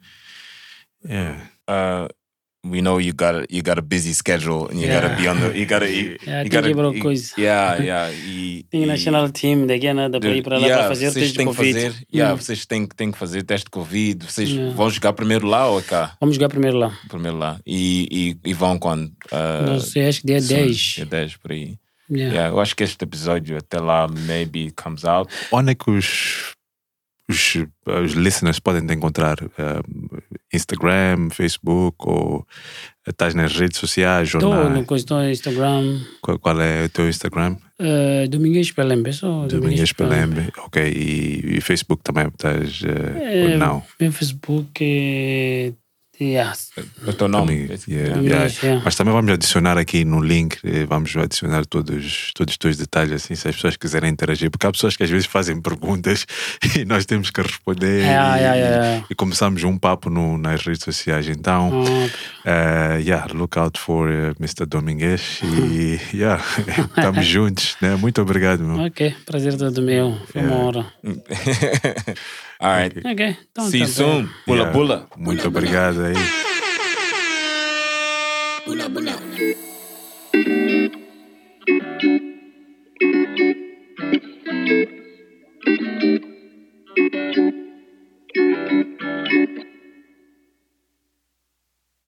Yeah.
Uh, we know you got a, you got a busy schedule and you
Yeah.
gotta be on the you gotta you,
Yeah,
you gotta you-
coisa.
yeah yeah e,
Tem
e-
national team, daqui a nada para ir para lá
yeah,
para fazer o
vocês
teste de
têm que
Covid.
fazer yeah,
Hum.
vocês têm, que- têm que fazer teste de Covid vocês
Yeah.
vão jogar primeiro lá ou é cá
Vamos jogar primeiro lá.
primeiro lá e, e, e vão quando uh,
Não sei, acho que dia
soon,
10.
dia 10 por aí
Yeah.
yeah, eu acho que este episódio até lá maybe comes out
Onde é que os, os, os listeners podem te encontrar? Um, Instagram, Facebook ou estás nas redes sociais? Ou
Estou estou no Instagram.
qual, qual é o teu Instagram?
Uh, Domingues Pelembe, só
Domingues Pelembe. Ok, e, e Facebook também estás? eh,
É,
ou não?
Meu Facebook é. Yeah.
o teu nome
yeah, yeah.
yeah.
Mas também vamos adicionar aqui no link, eh, vamos adicionar todos, todos os teus detalhes, assim, se as pessoas quiserem interagir, porque há pessoas que às vezes fazem perguntas e nós temos que responder
Yeah,
e,
yeah, yeah.
e começamos um papo no, nas redes sociais. Então,
Ah,
eh, yeah, look out for eh, Mr. Domingues e yeah, estamos juntos, né? Muito obrigado, meu.
ok, prazer todo meu. Foi uma hora.
All right.
Okay. Don't então,
See you
então,
soon.
Tá.
Pula,
yeah.
pula.
Muito obrigado aí.
Pula, pula.